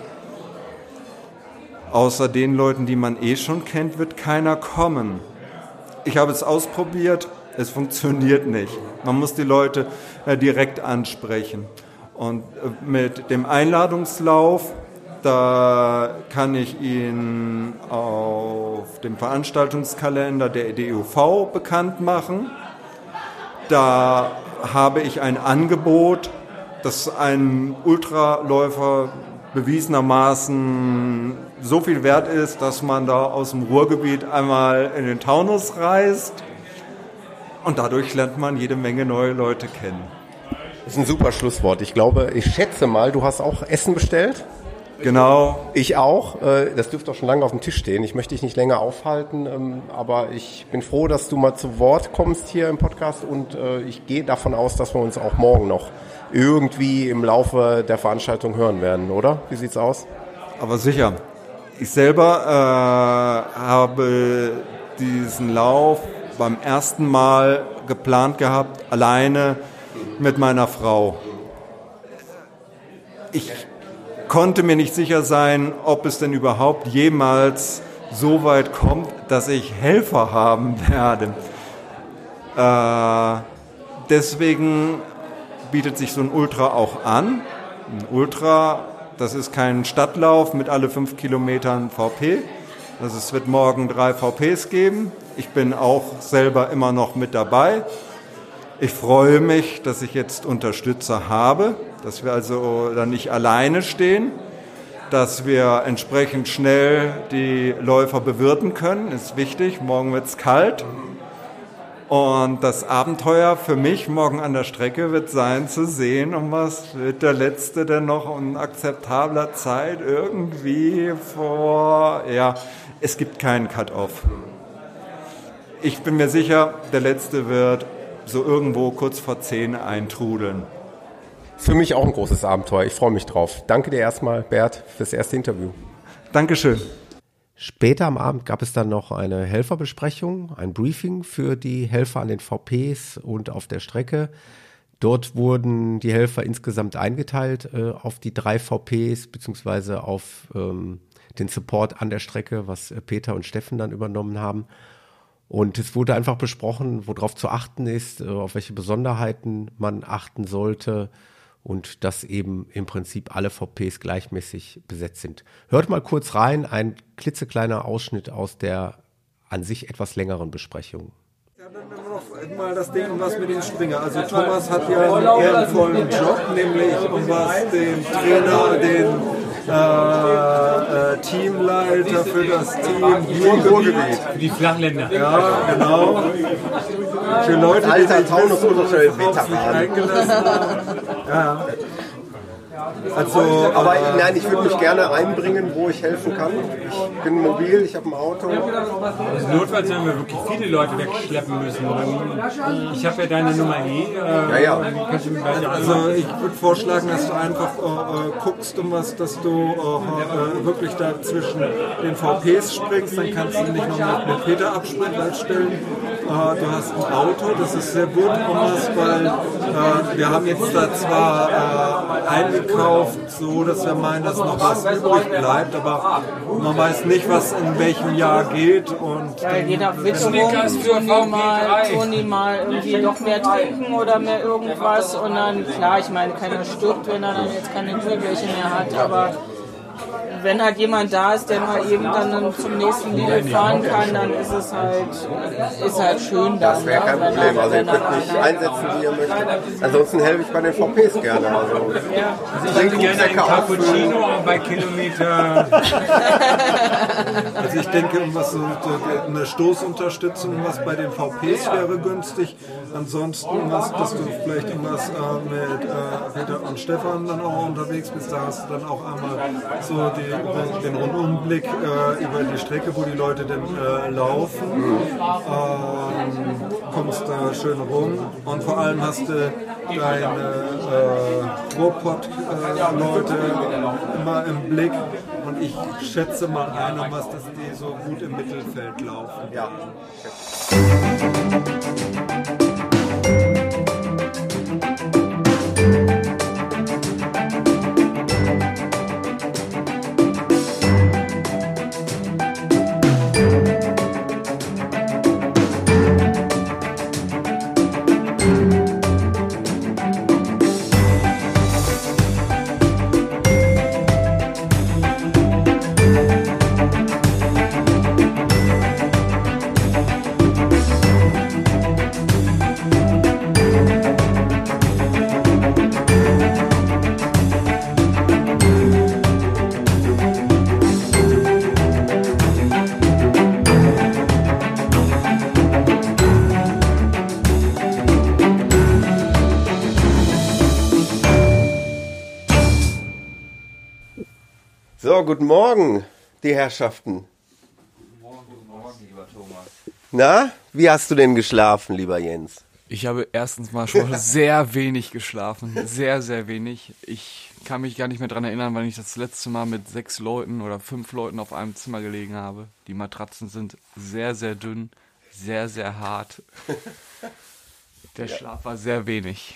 außer den Leuten, die man eh schon kennt, wird keiner kommen. Ich habe es ausprobiert, es funktioniert nicht. Man muss die Leute äh, direkt ansprechen. Und äh, mit dem Einladungslauf, da kann ich Ihnen auf dem Veranstaltungskalender der DUV bekannt machen. Da habe ich ein Angebot, das ein Ultraläufer bewiesenermaßen so viel wert ist, dass man da aus dem Ruhrgebiet einmal in den Taunus reist und dadurch lernt man jede Menge neue Leute kennen. Das ist ein super Schlusswort. Ich glaube, ich schätze mal, du hast auch Essen bestellt. Genau. Ich auch. Äh, das dürfte auch schon lange auf dem Tisch stehen. Ich möchte dich nicht länger aufhalten, ähm, aber ich bin froh, dass du mal zu Wort kommst hier im Podcast und äh, ich gehe davon aus, dass wir uns auch morgen noch irgendwie im Laufe der Veranstaltung hören werden, oder? Wie sieht's aus? Aber sicher. Ich selber äh, habe diesen Lauf beim ersten Mal geplant gehabt, alleine mit meiner Frau. Ich konnte mir nicht sicher sein, ob es denn überhaupt jemals so weit kommt, dass ich Helfer haben werde. Äh, deswegen bietet sich so ein Ultra auch an. Ein Ultra, das ist kein Stadtlauf mit alle fünf Kilometern VP. Also es wird morgen drei VPs geben. Ich bin auch selber immer noch mit dabei. Ich freue mich, dass ich jetzt Unterstützer habe, dass wir also dann nicht alleine stehen, dass wir entsprechend schnell die Läufer bewirten können, ist wichtig. Morgen wird es kalt. Und das Abenteuer für mich morgen an der Strecke wird sein, zu sehen, um was wird der Letzte denn noch in akzeptabler Zeit irgendwie vor, ja, es gibt keinen Cut-Off. Ich bin mir sicher, der Letzte wird so irgendwo kurz vor zehn eintrudeln. Für mich auch ein großes Abenteuer. Ich freue mich drauf. Danke dir erstmal, Bert, fürs erste Interview. Dankeschön. Später am Abend gab es dann noch eine Helferbesprechung, ein Briefing für die Helfer an den VPs und auf der Strecke. Dort wurden die Helfer insgesamt eingeteilt äh, auf die drei VPs beziehungsweise auf ähm, den Support an der Strecke, was äh, Peter und Steffen dann übernommen haben. Und es wurde einfach besprochen, worauf zu achten ist, äh, auf welche Besonderheiten man achten sollte und dass eben im Prinzip alle VPs gleichmäßig besetzt sind. Hört mal kurz rein, ein klitzekleiner Ausschnitt aus der an sich etwas längeren Besprechung. Ja, dann noch mal das Ding, um was mit den Springer. Also Thomas hat ja einen ehrenvollen Job, nämlich um was den Trainer, den äh, äh, Teamleiter für das Team Ruhrgebiet. Für die Flachländer. Ja, genau. Für Leute, die sich Taunus sich eingelassen haben. Ja. Also, aber nein, ich würde mich gerne einbringen, wo ich helfen kann. Ich bin mobil, ich habe ein Auto. Also notfalls werden wir wirklich viele Leute wegschleppen müssen. Ich habe ja deine Nummer eh. Äh, ja, ja. Also ich würde vorschlagen, dass du einfach äh, äh, guckst, um was, dass du äh, äh wirklich da zwischen den VPs springst. Dann kannst du dich noch mit Peter abstellen. Äh, du hast ein Auto, das ist sehr gut, Thomas, weil wir haben jetzt da zwar eingekauft, verkauft, so dass wir meinen, dass noch was übrig bleibt, aber man weiß nicht, was in welchem Jahr geht. Und ja, je nach Witterung tun die, mal, tun die mal irgendwie noch mehr trinken oder mehr irgendwas und dann, klar, ich meine, keiner stirbt, wenn er dann jetzt keine Glühbirche mehr hat, aber wenn halt jemand da ist, der mal eben dann zum nächsten Lidl fahren kann, dann ist es halt, ist halt schön dann. Das wäre kein ne? Problem. Also ihr Wenn könnt mich einsetzen, wie ihr möchtet. Ansonsten helfe ich bei den VPs gerne. Also, Ja. Also ich hätte gerne einen Cappuccino bei Kilometer. Also ich denke, was so eine Stoßunterstützung, was bei den VPs wäre günstig. Ansonsten was, dass du vielleicht irgendwas äh, mit äh, Peter und Stefan dann auch unterwegs bist. Da hast du dann auch einmal so die, den Rundumblick äh, über die Strecke, wo die Leute denn äh, laufen. Ähm, kommst da schön rum und vor allem hast du deine äh, Ruhrpott-Leute immer im Blick. Und ich schätze mal einer, was, dass die so gut im Mittelfeld laufen. Ja. So, guten Morgen, die Herrschaften. Na, wie hast du denn geschlafen, lieber Jens? Ich habe erstens mal schon sehr wenig geschlafen. Sehr, sehr wenig. Ich kann mich gar nicht mehr dran erinnern, wann ich das letzte Mal mit sechs Leuten oder fünf Leuten auf einem Zimmer gelegen habe. Die Matratzen sind sehr, sehr dünn, sehr, sehr hart. Der Schlaf war sehr wenig.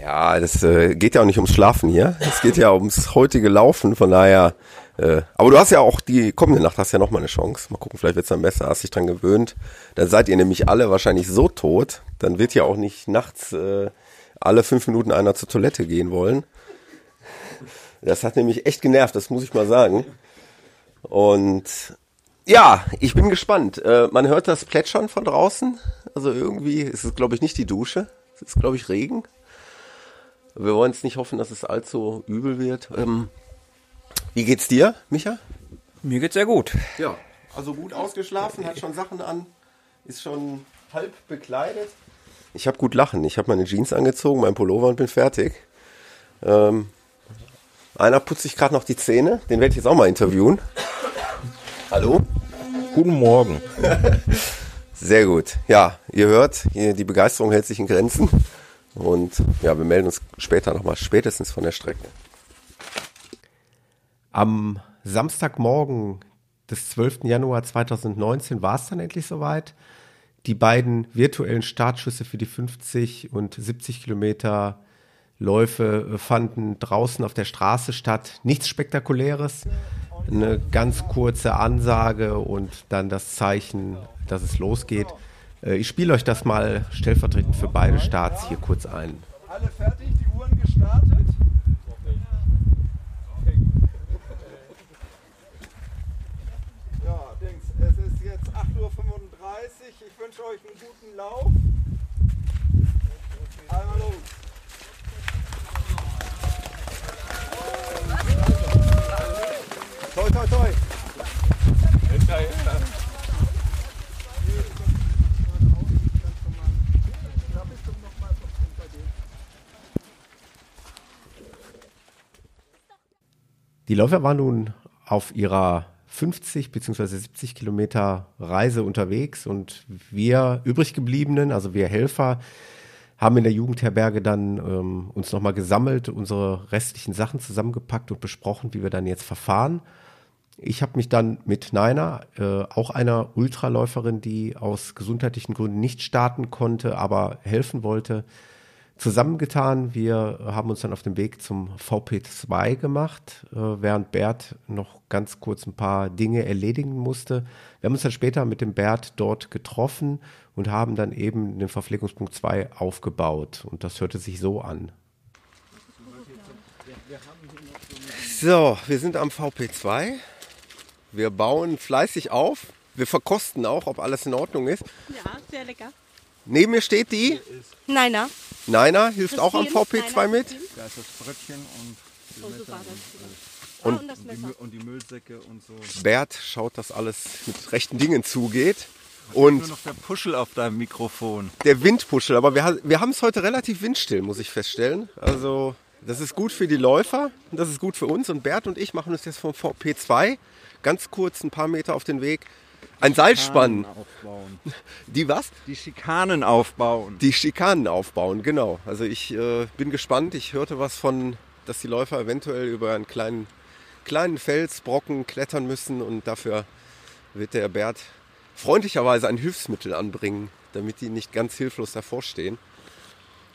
Ja, das äh, geht ja auch nicht ums Schlafen hier. Es geht ja ums heutige Laufen, von daher. Äh, aber du hast ja auch die kommende Nacht hast ja noch mal eine Chance. Mal gucken, vielleicht wird's dann besser. Hast dich dran gewöhnt. Dann seid ihr nämlich alle wahrscheinlich so tot. Dann wird ja auch nicht nachts äh, alle fünf Minuten einer zur Toilette gehen wollen. Das hat nämlich echt genervt, das muss ich mal sagen. Und ja, ich bin gespannt. Äh, man hört das Plätschern von draußen. Also irgendwie ist es, glaube ich, nicht die Dusche. Es ist, glaube ich, Regen. Wir wollen es nicht hoffen, dass es allzu übel wird. Ähm, wie geht's dir, Micha? Mir geht's sehr gut. Ja, also gut ausgeschlafen, hat schon Sachen an, ist schon halb bekleidet. Ich habe gut lachen. Ich habe meine Jeans angezogen, mein Pullover und bin fertig. Ähm, einer putzt sich gerade noch die Zähne, den werde ich jetzt auch mal interviewen. Hallo? Guten Morgen. Sehr gut. Ja, ihr hört, hier, die Begeisterung hält sich in Grenzen. Und ja, wir melden uns später nochmal, spätestens von der Strecke. Am Samstagmorgen des 12. Januar 2019 war es dann endlich soweit. Die beiden virtuellen Startschüsse für die 50 und 70 Kilometer Läufe fanden draußen auf der Straße statt. Nichts Spektakuläres. Eine ganz kurze Ansage und dann das Zeichen, dass es losgeht. Äh, Ich spiele euch das mal stellvertretend für beide Starts hier kurz ein. Alle fertig, die Uhren gestartet? Ja, Dings, es ist jetzt 8.35 Uhr. Ich wünsche euch einen guten Lauf. Einmal los. Toi, toi, toi. Die Läufer waren nun auf ihrer 50 bzw. 70 Kilometer Reise unterwegs und wir übriggebliebenen, also wir Helfer, haben in der Jugendherberge dann ähm, uns nochmal gesammelt, unsere restlichen Sachen zusammengepackt und besprochen, wie wir dann jetzt verfahren. Ich habe mich dann mit Naina, äh, auch einer Ultraläuferin, die aus gesundheitlichen Gründen nicht starten konnte, aber helfen wollte, zusammengetan. Wir haben uns dann auf den Weg zum VP2 gemacht, äh, während Bert noch ganz kurz ein paar Dinge erledigen musste. Wir haben uns dann später mit dem Bert dort getroffen und haben dann eben den Verpflegungspunkt 2 aufgebaut. Und das hörte sich so an. So, wir sind am VP2. Wir bauen fleißig auf. Wir verkosten auch, ob alles in Ordnung ist. Ja, sehr lecker. Neben mir steht die. Neiner. Neiner hilft auch am VP2 mit. Da ist das Brötchen und die, Oh, Messer super, und, Und- und das die, und die Müllsäcke und so. Bert schaut, dass alles mit rechten Dingen zugeht. Nur Und noch der Puschel auf deinem Mikrofon. der Windpuschel. Aber wir, wir haben es heute relativ windstill, muss ich feststellen. Also das ist gut für die Läufer und das ist gut für uns. Und Bert und ich machen uns jetzt vom VP2 ganz kurz ein paar Meter auf den Weg ein Seilspann. aufbauen. Die was? Die Schikanen aufbauen. Die Schikanen aufbauen, genau. Also ich äh, bin gespannt. Ich hörte was von, dass die Läufer eventuell über einen kleinen, kleinen Felsbrocken klettern müssen und dafür wird der Bert freundlicherweise ein Hilfsmittel anbringen, damit die nicht ganz hilflos davor stehen.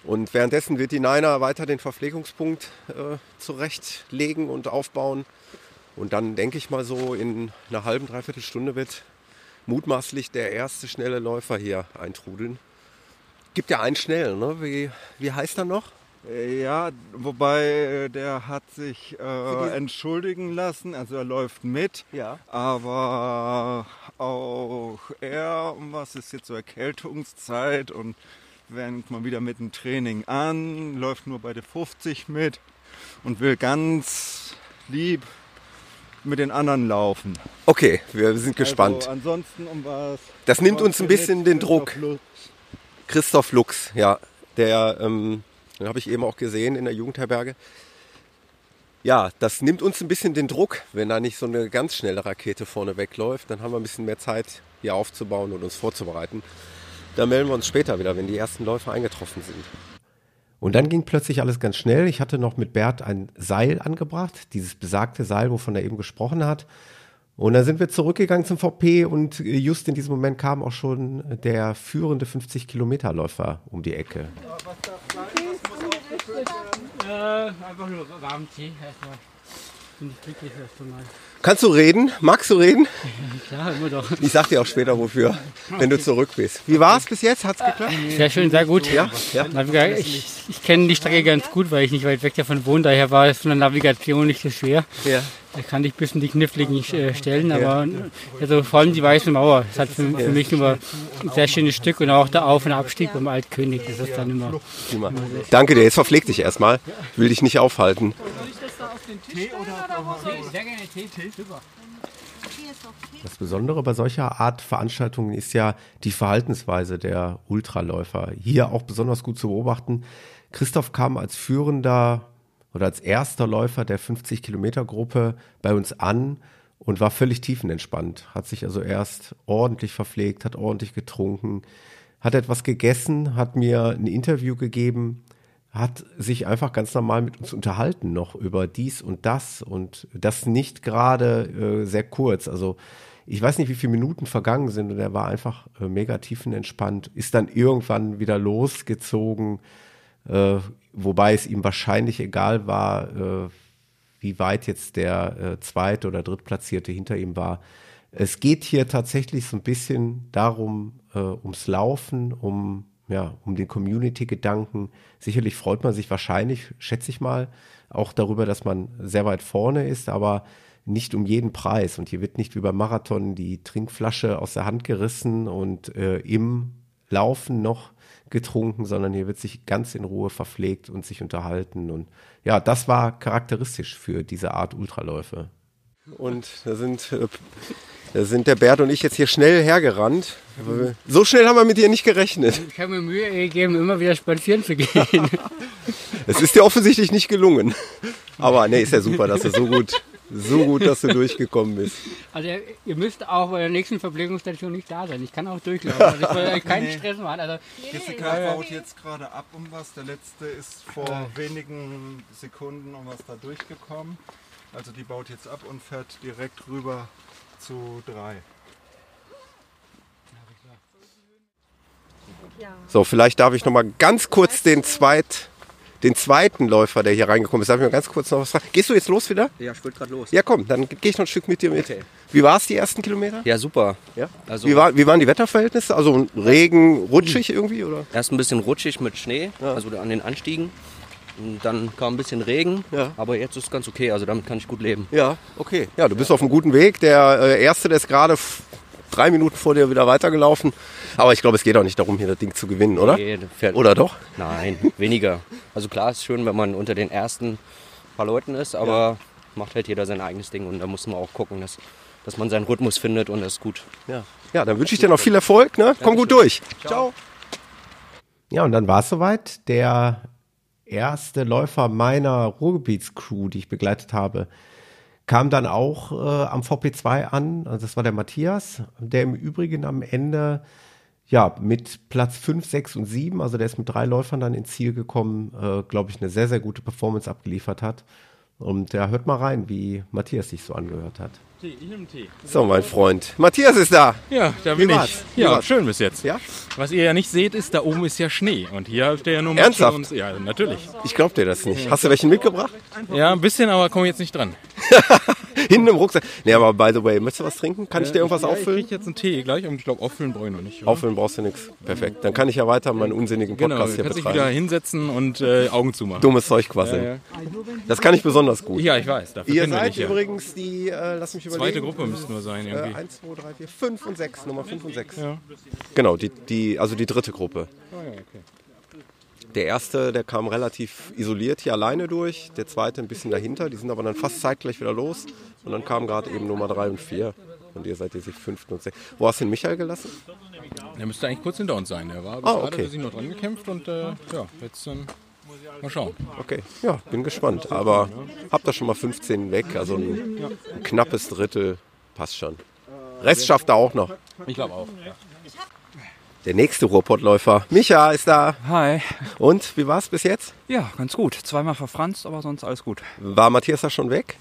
Und währenddessen wird die Niner weiter den Verpflegungspunkt äh, zurechtlegen und aufbauen. Und dann denke ich mal so in einer halben, dreiviertel Stunde wird mutmaßlich der erste schnelle Läufer hier eintrudeln. Gibt ja einen schnellen, ne? Wie, wie heißt er noch? Äh, Ja, wobei äh, der hat sich äh, entschuldigen lassen, also er läuft mit, Ja. aber auch er, was ist jetzt so Erkältungszeit und fängt mal wieder mit dem Training an, läuft nur bei der 50 mit und will ganz lieb mit den anderen laufen. Okay, wir sind gespannt. Also ansonsten um was. Das nimmt uns ein bisschen den Druck. Christoph Lux, ja, der, ähm, den habe ich eben auch gesehen in der Jugendherberge. Ja, das nimmt uns ein bisschen den Druck, wenn da nicht so eine ganz schnelle Rakete vorne wegläuft. Dann haben wir ein bisschen mehr Zeit, hier aufzubauen und uns vorzubereiten. Da melden wir uns später wieder, wenn die ersten Läufer eingetroffen sind. Und dann ging plötzlich alles ganz schnell. Ich hatte noch mit Bert ein Seil angebracht, dieses besagte Seil, wovon er eben gesprochen hat. Und dann sind wir zurückgegangen zum VP und just in diesem Moment kam auch schon der führende 50-Kilometer-Läufer um die Ecke. Äh, einfach nur warmen Tee erstmal. Bin ich glücklich erst einmal. Kannst du reden? Magst du reden? Klar, immer doch. Ich sag dir auch später wofür, wenn du zurück bist. Wie war es bis jetzt? Hat's geklappt? Sehr schön, sehr gut. Ja, ja. Ich ich kenne die Strecke ganz gut, weil ich nicht weit weg davon wohne. Daher war es von der Navigation nicht so schwer. Ja. Da kann ich ein bisschen die kniffligen äh, Stellen, aber also vor allem die Weiße Mauer. Das hat für, für mich immer ein sehr schönes Stück und auch der Auf- und Abstieg beim Altkönig. Das ist dann immer. Prima. Danke dir, jetzt verpfleg dich erstmal. Ich will dich nicht aufhalten. Sehr gerne Tee, super. Das Besondere bei solcher Art Veranstaltungen ist ja die Verhaltensweise der Ultraläufer. Hier auch besonders gut zu beobachten. Christoph kam als führender oder als erster Läufer der 50 Kilometer Gruppe bei uns an und war völlig tiefenentspannt. Hat sich also erst ordentlich verpflegt, hat ordentlich getrunken, hat etwas gegessen, hat mir ein Interview gegeben, hat sich einfach ganz normal mit uns unterhalten noch über dies und das und das nicht gerade äh, sehr kurz. Also ich weiß nicht, wie viele Minuten vergangen sind und er war einfach äh, mega tiefenentspannt, ist dann irgendwann wieder losgezogen, äh, wobei es ihm wahrscheinlich egal war, äh, wie weit jetzt der äh, zweite oder drittplatzierte hinter ihm war. Es geht hier tatsächlich so ein bisschen darum, äh, ums Laufen, um ja, um den Community-Gedanken. Sicherlich freut man sich wahrscheinlich, schätze ich mal, auch darüber, dass man sehr weit vorne ist, aber nicht um jeden Preis. Und hier wird nicht wie beim Marathon die Trinkflasche aus der Hand gerissen und äh, im Laufen noch getrunken, sondern hier wird sich ganz in Ruhe verpflegt und sich unterhalten. Und ja, das war charakteristisch für diese Art Ultraläufe. Und da sind, äh, da sind der Bert und ich jetzt hier schnell hergerannt. So schnell haben wir mit dir nicht gerechnet. Ich habe mir Mühe gegeben, immer wieder spazieren zu gehen. Es ist dir offensichtlich nicht gelungen. Aber nee, ist ja super, dass du so gut, so gut, dass du durchgekommen bist. Also ihr müsst auch bei der nächsten Verpflegungsstation nicht da sein. Ich kann auch durchlaufen. Also ich will euch keinen Nee. Stress machen. Also, Jessica äh, baut jetzt gerade ab um was. Der letzte ist vor wenigen Sekunden um was da durchgekommen. Also die baut jetzt ab und fährt direkt rüber zu drei. So, vielleicht darf ich noch mal ganz kurz den zweit den zweiten Läufer, der hier reingekommen ist. Darf ich mal ganz kurz noch was fragen? Gehst du jetzt los wieder? Ja, ich wollte gerade los. Ja, komm, dann gehe ich noch ein Stück mit dir mit. Okay. Wie war es die ersten Kilometer? Ja, super. Ja? Also wie, war, wie waren die Wetterverhältnisse? Also Regen, rutschig irgendwie? Oder? Erst ein bisschen rutschig mit Schnee, ja. also an den Anstiegen. Und dann kam ein bisschen Regen, ja. aber jetzt ist es ganz okay, also damit kann ich gut leben. Ja, okay. Ja, du bist auf einem guten Weg. Der äh, Erste, der ist gerade drei Minuten vor dir wieder weitergelaufen. Aber ich glaube, es geht auch nicht darum, hier das Ding zu gewinnen, oder? Nee, oder doch? Nein, weniger. Also klar ist es schön, wenn man unter den ersten paar Leuten ist, aber ja. macht halt jeder sein eigenes Ding und da muss man auch gucken, dass, dass man seinen Rhythmus findet und das ist gut. Ja, ja dann wünsche ich dir noch viel Erfolg. Ne? Komm gut durch. Ciao. Ciao. Ja, und dann war es soweit. Der erste Läufer meiner Ruhrgebietscrew, die ich begleitet habe, kam dann auch äh, am VP2 an. Also das war der Matthias, der im Übrigen am Ende ja mit Platz 5, 6 und 7, also der ist mit drei Läufern dann ins Ziel gekommen, äh, glaube ich, eine sehr, sehr gute Performance abgeliefert hat. Und ja, hört mal rein, wie Matthias sich so angehört hat. Tee, ich nehme Tee. So, mein Freund. Matthias ist da. Ja, da bin ich. Ja, war's? schön bis jetzt. Ja? Was ihr ja nicht seht, ist, da oben ist ja Schnee. Und hier habt ihr ja nur Matsche Ernsthaft? Und, ja, natürlich. Ich glaub dir das nicht. Hast du welchen mitgebracht? Ja, ein bisschen, aber komm jetzt nicht dran. Hinten im Rucksack. Nee, aber by the way, möchtest du was trinken? Kann ich dir irgendwas ja, auffüllen? Ich krieg jetzt einen Tee gleich und ich glaube, auffüllen brauche ich noch nicht. Oder? Auffüllen brauchst du nichts. Perfekt. Dann kann ich ja weiter meinen unsinnigen genau, Podcast genau, hier betreiben. Genau, dich wieder hinsetzen und äh, Augen zumachen. Dummes Zeug quasseln. Ja, ja. Das kann ich besonders gut. Ja, ich weiß. Dafür Ihr seid übrigens die, äh, lass mich überlegen. Zweite Gruppe müsste nur sein irgendwie. Äh, 1, 2, 3, 4, 5 und 6. Nummer 5 und 6. Ja. Genau, die, die, also die dritte Gruppe. Oh, ja, okay. Der erste, der kam relativ isoliert hier alleine durch, der zweite ein bisschen dahinter, die sind aber dann fast zeitgleich wieder los und dann kamen gerade eben Nummer 3 und 4 und ihr seid jetzt die fünften und sechsten. Wo hast du den Michael gelassen? Der müsste eigentlich kurz hinter uns sein, der war bis ah, okay. hat sich noch dran gekämpft und äh, ja, jetzt dann mal schauen. Okay, ja, bin gespannt, aber habt ihr schon mal 15 weg, also ein, ein knappes Drittel passt schon. Rest schafft er auch noch. Ich glaube auch. Ja. Der nächste Ruhrpottläufer. Micha ist da. Hi. Und wie war es bis jetzt? Ja, ganz gut. Zweimal verfranst, aber sonst alles gut. War Matthias da schon weg?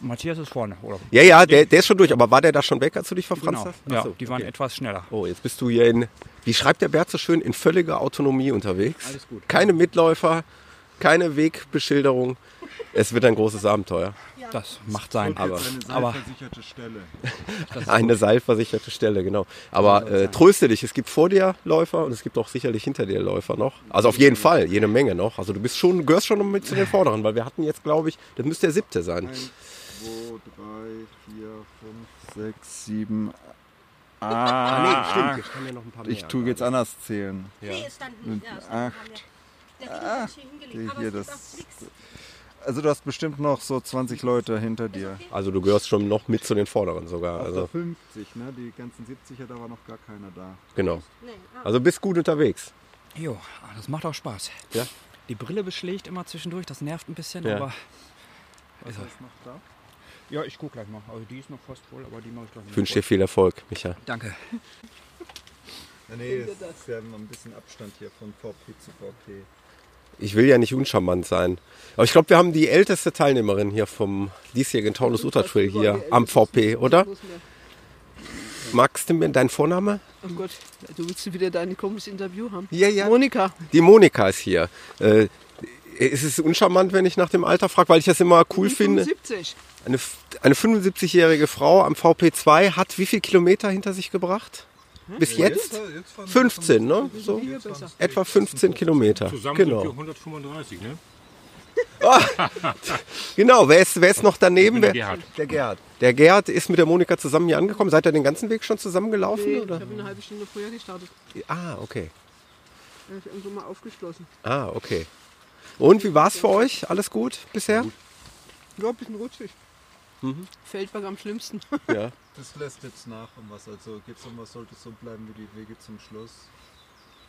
Matthias ist vorne, oder? Ja, ja, der, der ist schon durch. Aber war der da schon weg, als du dich verfranst genau. hast? Ja, so, die waren okay. etwas schneller. Oh, jetzt bist du hier in, wie schreibt der Bert so schön, in völliger Autonomie unterwegs. Alles gut. Keine Mitläufer, keine Wegbeschilderung. Es wird ein großes Abenteuer. Das macht sein. Aber, eine seilversicherte Stelle. eine seilversicherte Stelle, genau. Aber äh, tröste dich, es gibt vor dir Läufer und es gibt auch sicherlich hinter dir Läufer noch. Also auf jeden Fall, jede Menge noch. Also du bist schon, gehörst schon mit zu den Vorderen, weil wir hatten jetzt, glaube ich, das müsste der siebte sein. 1, 2, 3, 4, 5, 6, 7, Ah, ah nee, stimmt. Haben wir noch ein paar mehr. Ich tue jetzt anders zählen. Ja. Nee, ist dann Mit acht. Ah, hier, das, also du hast bestimmt noch so 20 Leute hinter dir. Also du gehörst schon noch mit zu den Vorderen sogar. Also 50, ne? Die ganzen 70er, da war noch gar keiner da. Genau. Also bist gut unterwegs. Jo, das macht auch Spaß. Ja. Die Brille beschlägt immer zwischendurch, das nervt ein bisschen, ja. aber. Was also, ist noch da? Ja, ich guck gleich mal. Also die ist noch fast voll, aber die mache ich gleich Ich wünsche dir viel Erfolg, Micha. Danke. Ja, nee, es ist ja ein bisschen Abstand hier von VP zu VP ich will ja nicht uncharmant sein. Aber ich glaube, wir haben die älteste Teilnehmerin hier vom diesjährigen Taunus Uta Trail hier am VP, oder? Magst du mir deinen Vorname? Oh Gott, du willst wieder dein komisches Interview haben. Ja, ja. Monika. Die Monika ist hier. Ist es uncharmant, wenn ich nach dem Alter frage, weil ich das immer cool 75. finde? Eine, eine 75-jährige Frau am VP2 hat wie viele Kilometer hinter sich gebracht? Bis jetzt? 15, ne? So, etwa 15 Kilometer. Zusammen genau. sind wir 135, ne? Ah, genau, wer ist, wer ist noch daneben? Der Gerhard. Der Gerhard. Der Gerhard ist mit der Monika zusammen hier angekommen. Seid ihr den ganzen Weg schon zusammengelaufen? Nee, oder? ich habe eine halbe Stunde früher gestartet. Ah, okay. Da ist irgendwo mal aufgeschlossen. Ah, okay. Und wie war es für euch? Alles gut bisher? Ja, ein bisschen rutschig. Mhm. Feldberg am schlimmsten. Ja. Das lässt jetzt nach um was. Also geht's um was, sollte es so bleiben wie die Wege zum Schluss.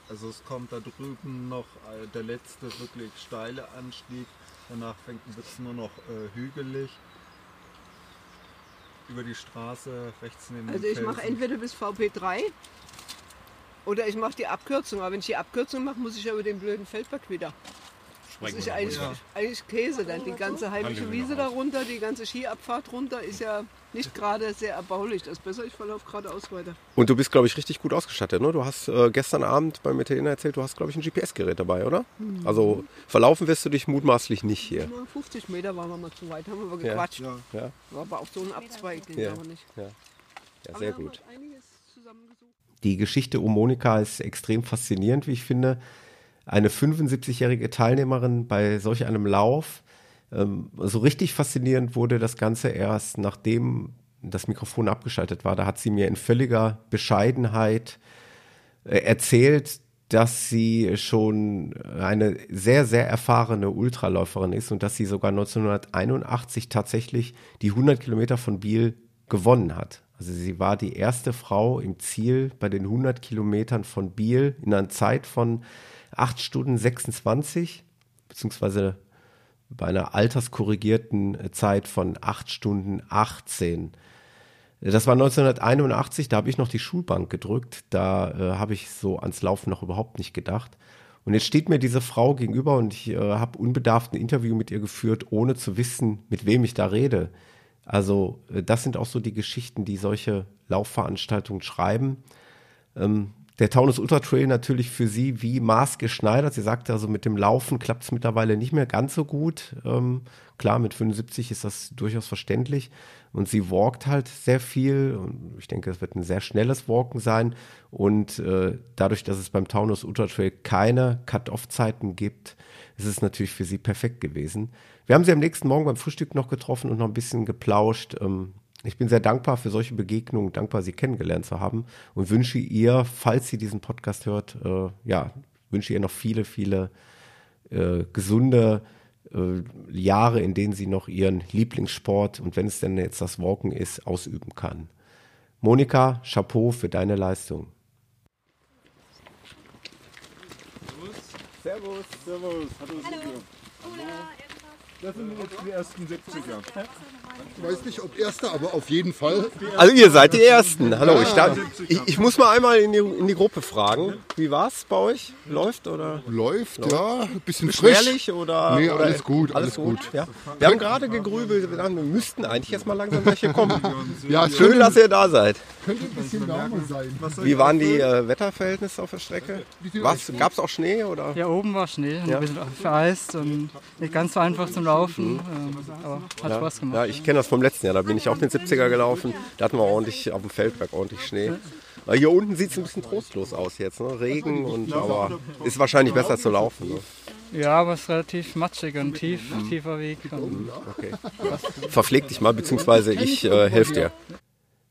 Also es kommt da drüben noch äh, der letzte wirklich steile Anstieg. Danach wird es nur noch äh, hügelig. Über die Straße rechts neben Also ich mache entweder bis VP3 oder ich mache die Abkürzung. Aber wenn ich die Abkürzung mache, muss ich ja über den blöden Feldberg wieder. Das ist eigentlich, eigentlich Käse dann. Die ganze heimische Wiese darunter, die ganze Skiabfahrt runter ist ja nicht gerade sehr erbaulich. Das ist besser, ich verlaufe geradeaus weiter. Und du bist, glaube ich, richtig gut ausgestattet. Ne? Du hast äh, gestern Abend beim Italiener erzählt, du hast, glaube ich, ein GPS-Gerät dabei, oder? Mhm. Also verlaufen wirst du dich mutmaßlich nicht hier. Nur 50 Meter waren wir mal zu weit, haben wir Ja. gequatscht. Ja. Ja. War aber auf so einen Abzweig, den Ja. haben wir nicht. Ja. Ja, Aber sehr wir haben gut. Die Geschichte um Monika ist extrem faszinierend, wie ich finde. Eine 75-jährige Teilnehmerin bei solch einem Lauf. Ähm, so richtig faszinierend wurde das Ganze erst, nachdem das Mikrofon abgeschaltet war. Da hat sie mir in völliger Bescheidenheit äh, erzählt, dass sie schon eine sehr, sehr erfahrene Ultraläuferin ist und dass sie sogar 1981 tatsächlich die 100 Kilometer von Biel gewonnen hat. Also sie war die erste Frau im Ziel bei den 100 Kilometern von Biel in einer Zeit von 8 Stunden 26, beziehungsweise bei einer alterskorrigierten äh, Zeit von 8 Stunden 18. Das war 1981, da habe ich noch die Schulbank gedrückt, da äh, habe ich so ans Laufen noch überhaupt nicht gedacht. Und jetzt steht mir diese Frau gegenüber und ich äh, habe unbedarft ein Interview mit ihr geführt, ohne zu wissen, mit wem ich da rede. Also äh, das sind auch so die Geschichten, die solche Laufveranstaltungen schreiben. Ähm, der Taunus Ultra Trail natürlich für sie wie maßgeschneidert. Sie sagte also, mit dem Laufen klappt es mittlerweile nicht mehr ganz so gut. Ähm, klar, mit 75 ist das durchaus verständlich. Und sie walkt halt sehr viel. Und ich denke, es wird ein sehr schnelles Walken sein. Und äh, dadurch, dass es beim Taunus Ultra Trail keine Cut-Off-Zeiten gibt, ist es natürlich für sie perfekt gewesen. Wir haben sie am nächsten Morgen beim Frühstück noch getroffen und noch ein bisschen geplauscht. Ähm, ich bin sehr dankbar für solche Begegnungen, dankbar, sie kennengelernt zu haben und wünsche ihr, falls sie diesen Podcast hört, äh, ja, wünsche ihr noch viele, viele äh, gesunde äh, Jahre, in denen sie noch ihren Lieblingssport und wenn es denn jetzt das Walken ist, ausüben kann. Monika, Chapeau für deine Leistung. Servus, servus. Hallo, Silvio. Das sind jetzt die ersten 70er. Ich weiß nicht, ob erste, aber auf jeden Fall. Also ihr seid die Ersten. Hallo, ich, darf, ich, ich muss mal einmal in die, in die Gruppe fragen. Wie war's bei euch? Läuft oder? Läuft, ja. Ein bisschen frisch. Oder? Nee, oder alles gut, alles gut. Ja. Wir haben gerade gegrübelt, wir dachten, wir müssten eigentlich jetzt mal langsam welche kommen. Ja, Schön, dass ihr da seid. Könnte ein bisschen wärmer sein. Wie waren die äh, Wetterverhältnisse auf der Strecke? Gab es auch Schnee? Oder? Ja, oben war Schnee, Ja. ein bisschen vereist und nicht ganz so einfach zum Laufen, ähm, aber hat ja. Spaß gemacht. Ja, ich kenne das vom letzten Jahr. Da bin ich auch den 70er gelaufen. Da hatten wir ordentlich auf dem Feldberg ordentlich Schnee. Aber hier unten sieht es ein bisschen trostlos aus jetzt. Ne? Regen und aber ist wahrscheinlich besser zu laufen. Ne? Ja, aber es ist relativ matschig und tief, tiefer Weg. Und Okay. Verpfleg dich mal, beziehungsweise ich äh, helfe dir.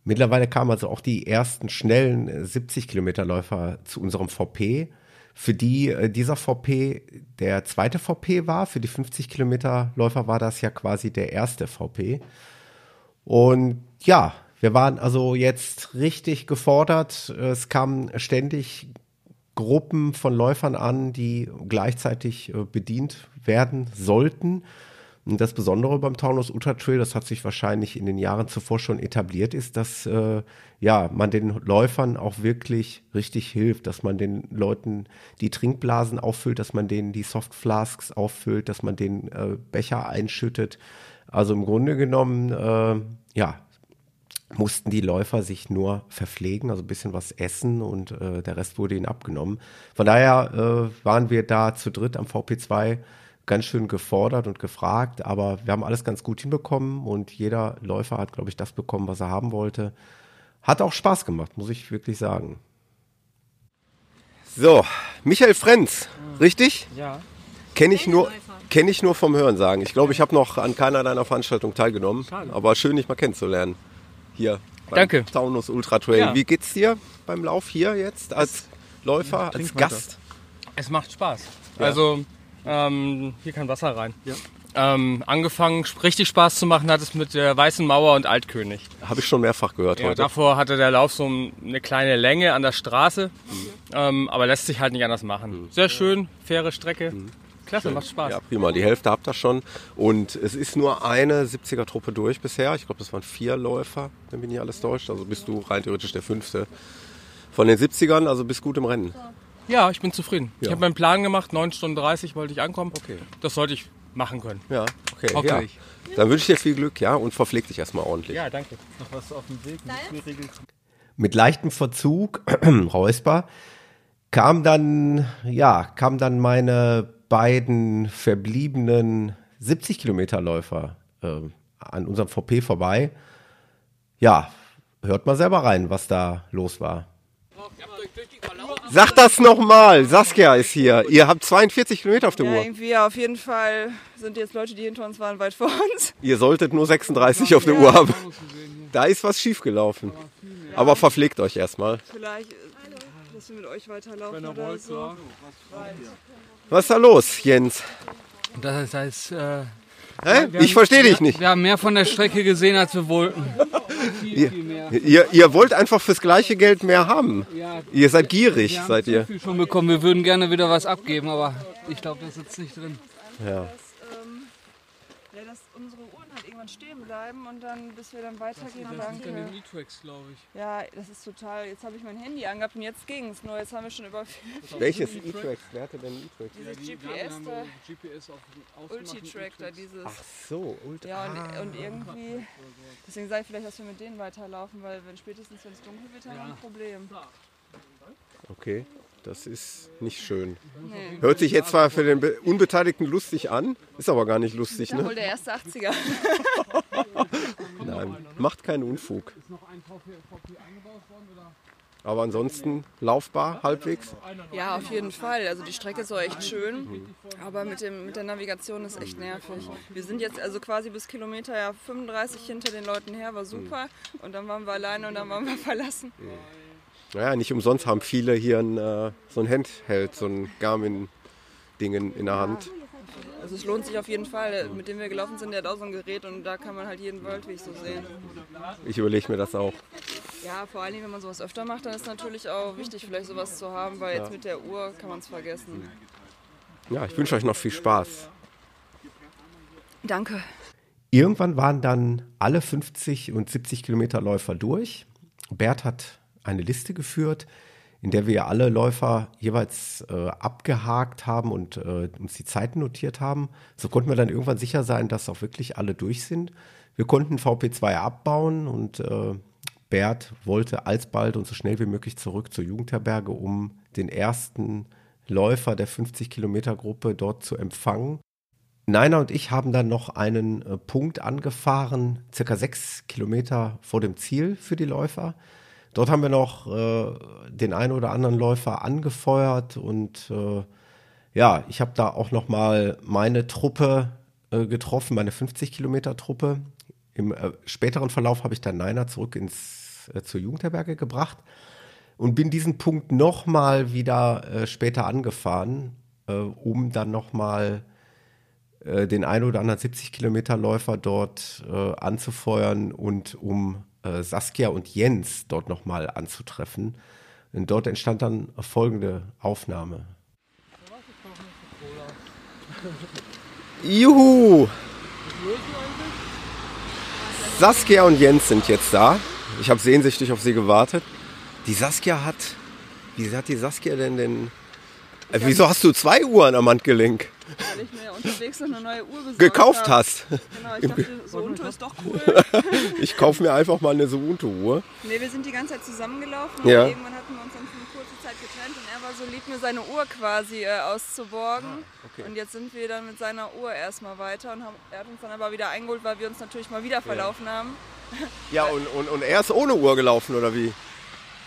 Mittlerweile kamen also auch die ersten schnellen äh, 70 Kilometer Läufer zu unserem VP. Für die äh, dieser VP der zweite VP war, für die 50 Kilometer Läufer war das ja quasi der erste VP. Und ja, wir waren also jetzt richtig gefordert. Es kamen ständig Gruppen von Läufern an, die gleichzeitig äh, bedient werden sollten. Und das Besondere beim Taunus Ultra Trail, das hat sich wahrscheinlich in den Jahren zuvor schon etabliert, ist, dass äh, ja, man den Läufern auch wirklich richtig hilft, dass man den Leuten die Trinkblasen auffüllt, dass man denen die Softflasks auffüllt, dass man den äh, Becher einschüttet. Also im Grunde genommen, äh, ja, mussten die Läufer sich nur verpflegen, also ein bisschen was essen und äh, der Rest wurde ihnen abgenommen. Von daher äh, waren wir da zu dritt am VP2 ganz schön gefordert und gefragt, aber wir haben alles ganz gut hinbekommen und jeder Läufer hat, glaube ich, das bekommen, was er haben wollte. Hat auch Spaß gemacht, muss ich wirklich sagen. So, Michael Frenz, richtig? Ja. Kenne ich nur, kenne ich nur vom Hören sagen. Ich glaube, ich habe noch an keiner deiner Veranstaltungen teilgenommen, Schade. aber schön, dich mal kennenzulernen. Hier beim Danke. Taunus Ultra Trail. Ja. Wie geht's dir beim Lauf hier jetzt als Läufer, als Trink weiter. Gast? Es macht Spaß. Ja. Also, ähm, hier kann Wasser rein. Ähm, angefangen, richtig Spaß zu machen hat es mit der Weißen Mauer und Altkönig. Habe ich schon mehrfach gehört Ja, heute. davor hatte der Lauf so eine kleine Länge an der Straße, ähm, aber lässt sich halt nicht anders machen. Sehr schön, faire Strecke. Klasse, Schön. macht Spaß. Ja, prima. Die Hälfte habt ihr schon. Und es ist nur eine 70er-Truppe durch bisher. Ich glaube, das waren vier Läufer, wenn mich nicht alles täuscht. Also bist du rein theoretisch der fünfte von den 70ern. Also bist gut im Rennen. Ja, ich bin zufrieden. Ja. Ich habe meinen Plan gemacht, 9 Stunden 30 wollte ich ankommen. Okay. Das sollte ich machen können. Ja, okay. Okay. Ja. Dann wünsche ich dir viel Glück, ja, und verpfleg dich erstmal ordentlich. Ja, danke. Noch was auf dem Weg? Mit leichtem Verzug, Räusper, kam dann, ja, kam dann meine beiden verbliebenen 70 Kilometer Läufer äh, an unserem VP vorbei. Ja, hört mal selber rein, was da los war. Sag das nochmal, Saskia ist hier. Ihr habt 42 Kilometer auf der Ja, Uhr. irgendwie auf jeden Fall sind jetzt Leute, die hinter uns waren, weit vor uns. Ihr solltet nur 36 auf der Uhr haben. Da ist was schiefgelaufen. Aber verpflegt euch erstmal. Vielleicht, äh, dass wir mit euch weiterlaufen oder so. Was ist da los, Jens? Das heißt, äh, Hä? Ich verstehe dich nicht. Wir haben mehr von der Strecke gesehen, als wir wollten. Ihr, ihr, ihr wollt einfach fürs gleiche Geld mehr haben. Ja. Ihr seid gierig, wir haben seid ihr. viel schon bekommen. Wir würden gerne wieder was abgeben, aber ich glaube, das sitzt nicht drin. Ja. Ähm, ja, dass unsere Uhren halt irgendwann stehen bleiben und dann, bis wir dann weitergehen. Danke. E-Tracks, glaube ich. Ja, das ist total. Jetzt habe ich mein Handy angehabt und jetzt ging es. Nur jetzt haben wir schon über. Welches E-Tracks? Wer hatte denn E-Tracks? Dieses GPS da. GPS auf Ulti-Track da, dieses. Ach so, Ulti- Ja, und, ah. und irgendwie. Deswegen sage ich vielleicht, dass wir mit denen weiterlaufen, weil wenn spätestens, wenn es dunkel wird, haben wir ein Problem. Okay, das ist nicht schön. Nee. Hört sich jetzt zwar für den Be- Unbeteiligten lustig an, ist aber gar nicht lustig, Da wohl ne? der erste 80er. Nein, macht keinen Unfug. Aber ansonsten laufbar halbwegs. Ja, auf jeden Fall. Also die Strecke ist auch echt schön, aber mit, dem, mit der Navigation ist echt nervig. Wir sind jetzt also quasi bis Kilometer ja 35 hinter den Leuten her, war super. Und dann waren wir alleine und dann waren wir verlassen. Naja, nicht umsonst haben viele hier ein, äh, so ein Handheld, so ein Garmin-Ding in der Hand. Also es lohnt sich auf jeden Fall. Mit dem wir gelaufen sind, der hat auch so ein Gerät und da kann man halt jeden Worldweg so sehen. Ich überlege mir das auch. Ja, vor allem, wenn man sowas öfter macht, dann ist natürlich auch wichtig, vielleicht sowas zu haben, weil jetzt Ja. mit der Uhr kann man es vergessen. Ja, ich wünsche euch noch viel Spaß. Danke. Irgendwann waren dann alle 50 und 70 Kilometer Läufer durch. Bert hat eine Liste geführt, in der wir alle Läufer jeweils äh, abgehakt haben und äh, uns die Zeiten notiert haben. So konnten wir dann irgendwann sicher sein, dass auch wirklich alle durch sind. Wir konnten VP2 abbauen und äh, Bert wollte alsbald und so schnell wie möglich zurück zur Jugendherberge, um den ersten Läufer der 50 Kilometer Gruppe dort zu empfangen. Naina und ich haben dann noch einen äh, Punkt angefahren, circa sechs Kilometer vor dem Ziel für die Läufer. Dort haben wir noch äh, den einen oder anderen Läufer angefeuert und äh, ja, ich habe da auch noch mal meine Truppe äh, getroffen, meine 50 Kilometer Truppe. Im äh, späteren Verlauf habe ich dann Naina zurück ins, äh, zur Jugendherberge gebracht und bin diesen Punkt noch mal wieder äh, später angefahren, um dann noch mal den ein oder anderen 70 Kilometer Läufer dort anzufeuern und um äh, Saskia und Jens dort nochmal anzutreffen. Und dort entstand dann folgende Aufnahme. Juhu! Saskia und Jens sind jetzt da. Ich habe sehnsüchtig auf sie gewartet. Die Saskia hat. Wie hat die Saskia denn denn. Äh, wieso hast du zwei Uhren am Handgelenk? Weil ich mir unterwegs noch eine neue Uhr besorgt Gekauft hab. hast. Genau, ich dachte, so Unto ist doch cool. ich kaufe mir einfach mal eine Suunto-Uhr. Nee, wir sind die ganze Zeit zusammengelaufen Ja. und irgendwann hatten wir uns dann für eine kurze Zeit getrennt und er war so lieb, mir seine Uhr quasi äh, auszuborgen. Ah, okay. Und jetzt sind wir dann mit seiner Uhr erstmal weiter und haben, er hat uns dann aber wieder eingeholt, weil wir uns natürlich mal wieder verlaufen haben. Ja, und, und, und er ist ohne Uhr gelaufen, oder wie?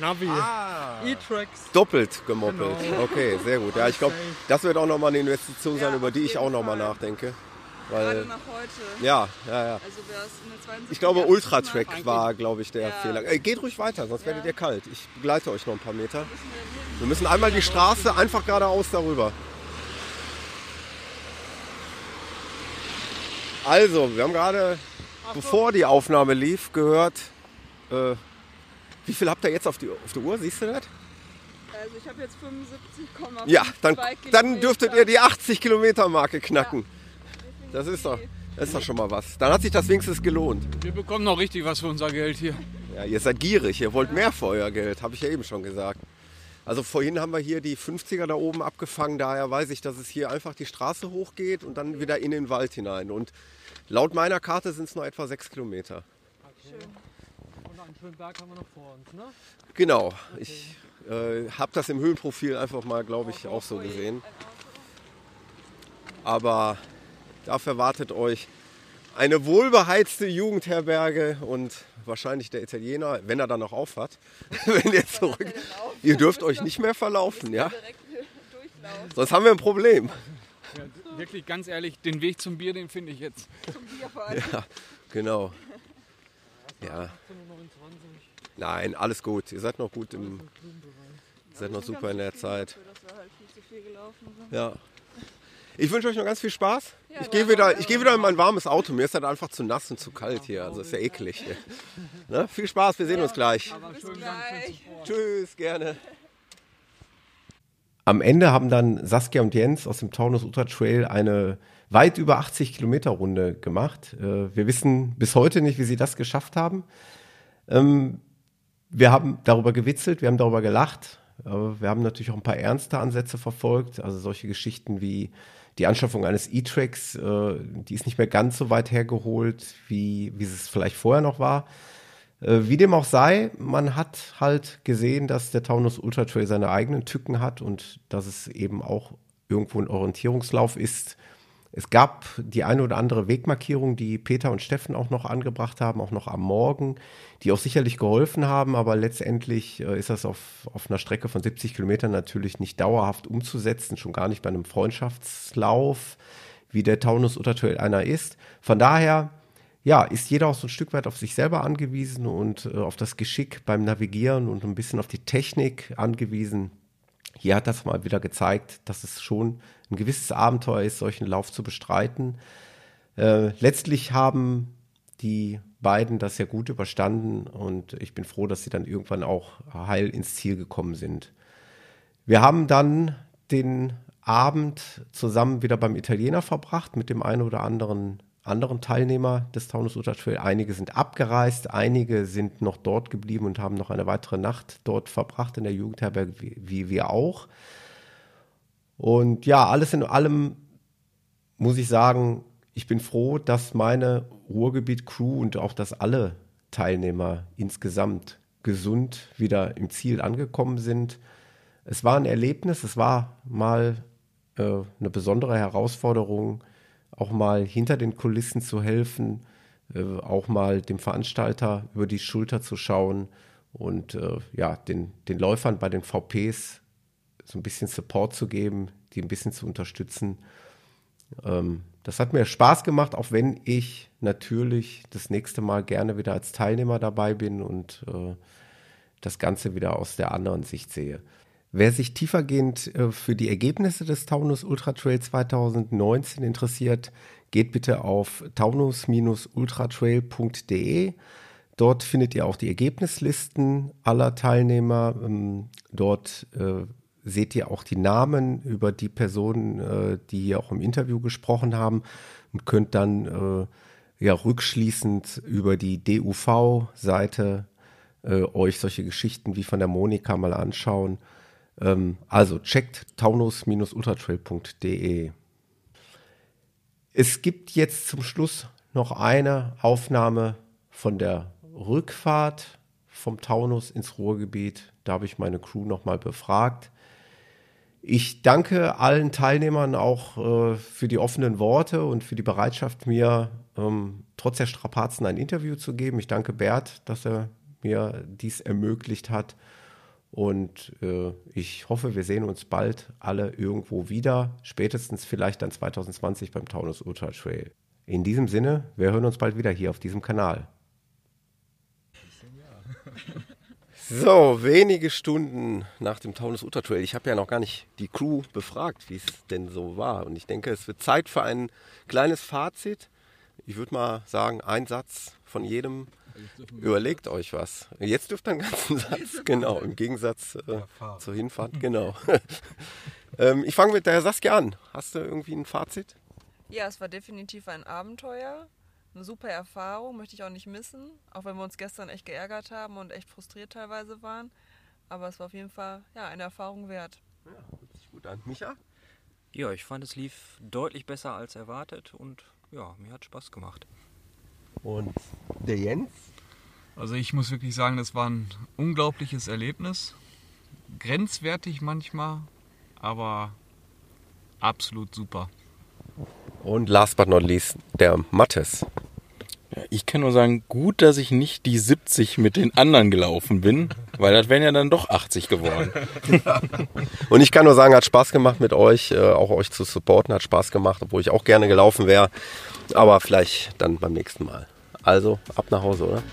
Navi. Ah. E-Tracks. Doppelt gemoppelt. Genau. Okay, sehr gut. Ja, ich glaube, das wird auch nochmal eine Investition sein, über die ich auch nochmal nachdenke. Weil, Gerade nach heute. Ja, ja, ja. Also wer in der 72 Ich glaube, Ultratrack war, glaube ich, der Fehler. Äh, geht ruhig weiter, sonst werdet ihr kalt. Ich begleite euch noch ein paar Meter. Wir müssen einmal die Straße einfach geradeaus darüber. Also, wir haben gerade, bevor die Aufnahme lief, gehört, äh, wie viel habt ihr jetzt auf, die, auf der Uhr? Siehst du das? Also ich habe jetzt 75,5 Ja, dann, dann dürftet ihr die 80 Kilometer Marke knacken. Das ist doch, das ist doch schon mal was. Dann hat sich das wenigstens gelohnt. Wir bekommen noch richtig was für unser Geld hier. Ja, ihr seid gierig, ihr wollt mehr für euer Geld, habe ich ja eben schon gesagt. Also vorhin haben wir hier die 50er da oben abgefangen, daher weiß ich, dass es hier einfach die Straße hochgeht und dann wieder in den Wald hinein. Und laut meiner Karte sind es noch etwa sechs Kilometer. Schön. Berg haben wir noch vor uns, ne? Genau. Ich äh, habe das im Höhenprofil einfach mal, glaube ich, auch so gesehen. Aber dafür wartet euch eine wohlbeheizte Jugendherberge und wahrscheinlich der Italiener, wenn er dann noch auf hat, wenn ihr zurück. Ihr dürft euch nicht mehr verlaufen, ja? Sonst haben wir ein Problem. Ja, wirklich ganz ehrlich, den Weg zum Bier, den finde ich jetzt. Zum Bier vor allem. Ja, genau. Ja. Nein, alles gut. Ihr seid noch gut im. Ihr seid noch super in der Zeit. Ja. Ich wünsche euch noch ganz viel Spaß. ich gehe wieder, ich geh wieder in mein warmes Auto. Mir ist halt einfach zu nass und zu kalt hier. Also ist ja eklig. Hier. Ne? Viel Spaß, wir sehen uns gleich. Tschüss, gerne. Am Ende haben dann Saskia und Jens aus dem Taunus Ultra Trail eine weit über 80 Kilometer Runde gemacht. Äh, wir wissen bis heute nicht, wie sie das geschafft haben. Ähm, wir haben darüber gewitzelt, wir haben darüber gelacht. Wir haben natürlich auch ein paar ernste Ansätze verfolgt, also solche Geschichten wie die Anschaffung eines E-Tracks, äh, die ist nicht mehr ganz so weit hergeholt, wie, wie es vielleicht vorher noch war. Äh, wie dem auch sei, man hat halt gesehen, dass der Taunus Ultra Trail seine eigenen Tücken hat und dass es eben auch irgendwo ein Orientierungslauf ist. Es gab die eine oder andere Wegmarkierung, die Peter und Steffen auch noch angebracht haben, auch noch am Morgen, die auch sicherlich geholfen haben, aber letztendlich äh, ist das auf, auf einer Strecke von 70 Kilometern natürlich nicht dauerhaft umzusetzen, schon gar nicht bei einem Freundschaftslauf, wie der Taunus Uttertrail einer ist. Von daher, ja, ist jeder auch so ein Stück weit auf sich selber angewiesen und äh, auf das Geschick beim Navigieren und ein bisschen auf die Technik angewiesen. Hier hat das mal wieder gezeigt, dass es schon ein gewisses Abenteuer ist, solchen Lauf zu bestreiten. Äh, letztlich haben die beiden das ja gut überstanden und ich bin froh, dass sie dann irgendwann auch heil ins Ziel gekommen sind. Wir haben dann den Abend zusammen wieder beim Italiener verbracht mit dem einen oder anderen anderen Teilnehmer des Taunus Ultra Trail. Einige sind abgereist, einige sind noch dort geblieben und haben noch eine weitere Nacht dort verbracht in der Jugendherberge, wie, wie wir auch. Und ja, alles in allem muss ich sagen, ich bin froh, dass meine Ruhrgebiet-Crew und auch dass alle Teilnehmer insgesamt gesund wieder im Ziel angekommen sind. Es war ein Erlebnis, es war mal äh, eine besondere Herausforderung, auch mal hinter den Kulissen zu helfen, äh, auch mal dem Veranstalter über die Schulter zu schauen und äh, ja, den, den Läufern bei den VPs so ein bisschen Support zu geben, die ein bisschen zu unterstützen. Ähm, das hat mir Spaß gemacht, auch wenn ich natürlich das nächste Mal gerne wieder als Teilnehmer dabei bin und äh, das Ganze wieder aus der anderen Sicht sehe. Wer sich tiefergehend äh, für die Ergebnisse des Taunus Ultra Trail 2019 interessiert, geht bitte auf taunus-ultratrail.de. Dort findet ihr auch die Ergebnislisten aller Teilnehmer. Ähm, dort äh, seht ihr auch die Namen über die Personen, äh, die hier auch im Interview gesprochen haben und könnt dann ja rückschließend über die DUV-Seite euch solche Geschichten wie von der Monika mal anschauen. Ähm, also checkt taunus-ultratrail.de. Es gibt jetzt zum Schluss noch eine Aufnahme von der Rückfahrt vom Taunus ins Ruhrgebiet. Da habe ich meine Crew nochmal befragt. Ich danke allen Teilnehmern auch äh, für die offenen Worte und für die Bereitschaft, mir ähm, trotz der Strapazen ein Interview zu geben. Ich danke Bert, dass er mir dies ermöglicht hat. Und äh, ich hoffe, wir sehen uns bald alle irgendwo wieder, spätestens vielleicht dann 2020 beim Taunus Ultra Trail. In diesem Sinne, wir hören uns bald wieder hier auf diesem Kanal. So, wenige Stunden nach dem Taunus Ultra Trail. Ich habe ja noch gar nicht die Crew befragt, wie es denn so war. Und ich denke, es wird Zeit für ein kleines Fazit. Ich würde mal sagen, ein Satz von jedem. Überlegt euch was. Jetzt dürft ihr einen ganzen Satz, genau, im Gegensatz äh, zur Hinfahrt, genau. ähm, ich fange mit der Saskia an. Hast du irgendwie ein Fazit? Ja, es war definitiv ein Abenteuer eine super Erfahrung, möchte ich auch nicht missen. Auch wenn wir uns gestern echt geärgert haben und echt frustriert teilweise waren. Aber es war auf jeden Fall ja, eine Erfahrung wert. Ja, hört sich gut an. Micha? Ja, ich fand es lief deutlich besser als erwartet und ja, mir hat Spaß gemacht. Und der Jens? Also ich muss wirklich sagen, das war ein unglaubliches Erlebnis. Grenzwertig manchmal, aber absolut super. Und last but not least, der Mattes. Ja, ich kann nur sagen, gut, dass ich nicht die 70 mit den anderen gelaufen bin, weil das wären ja dann doch 80 geworden. Und ich kann nur sagen, hat Spaß gemacht mit euch, äh, auch euch zu supporten, hat Spaß gemacht, obwohl ich auch gerne gelaufen wäre. Aber vielleicht dann beim nächsten Mal. Also ab nach Hause, oder?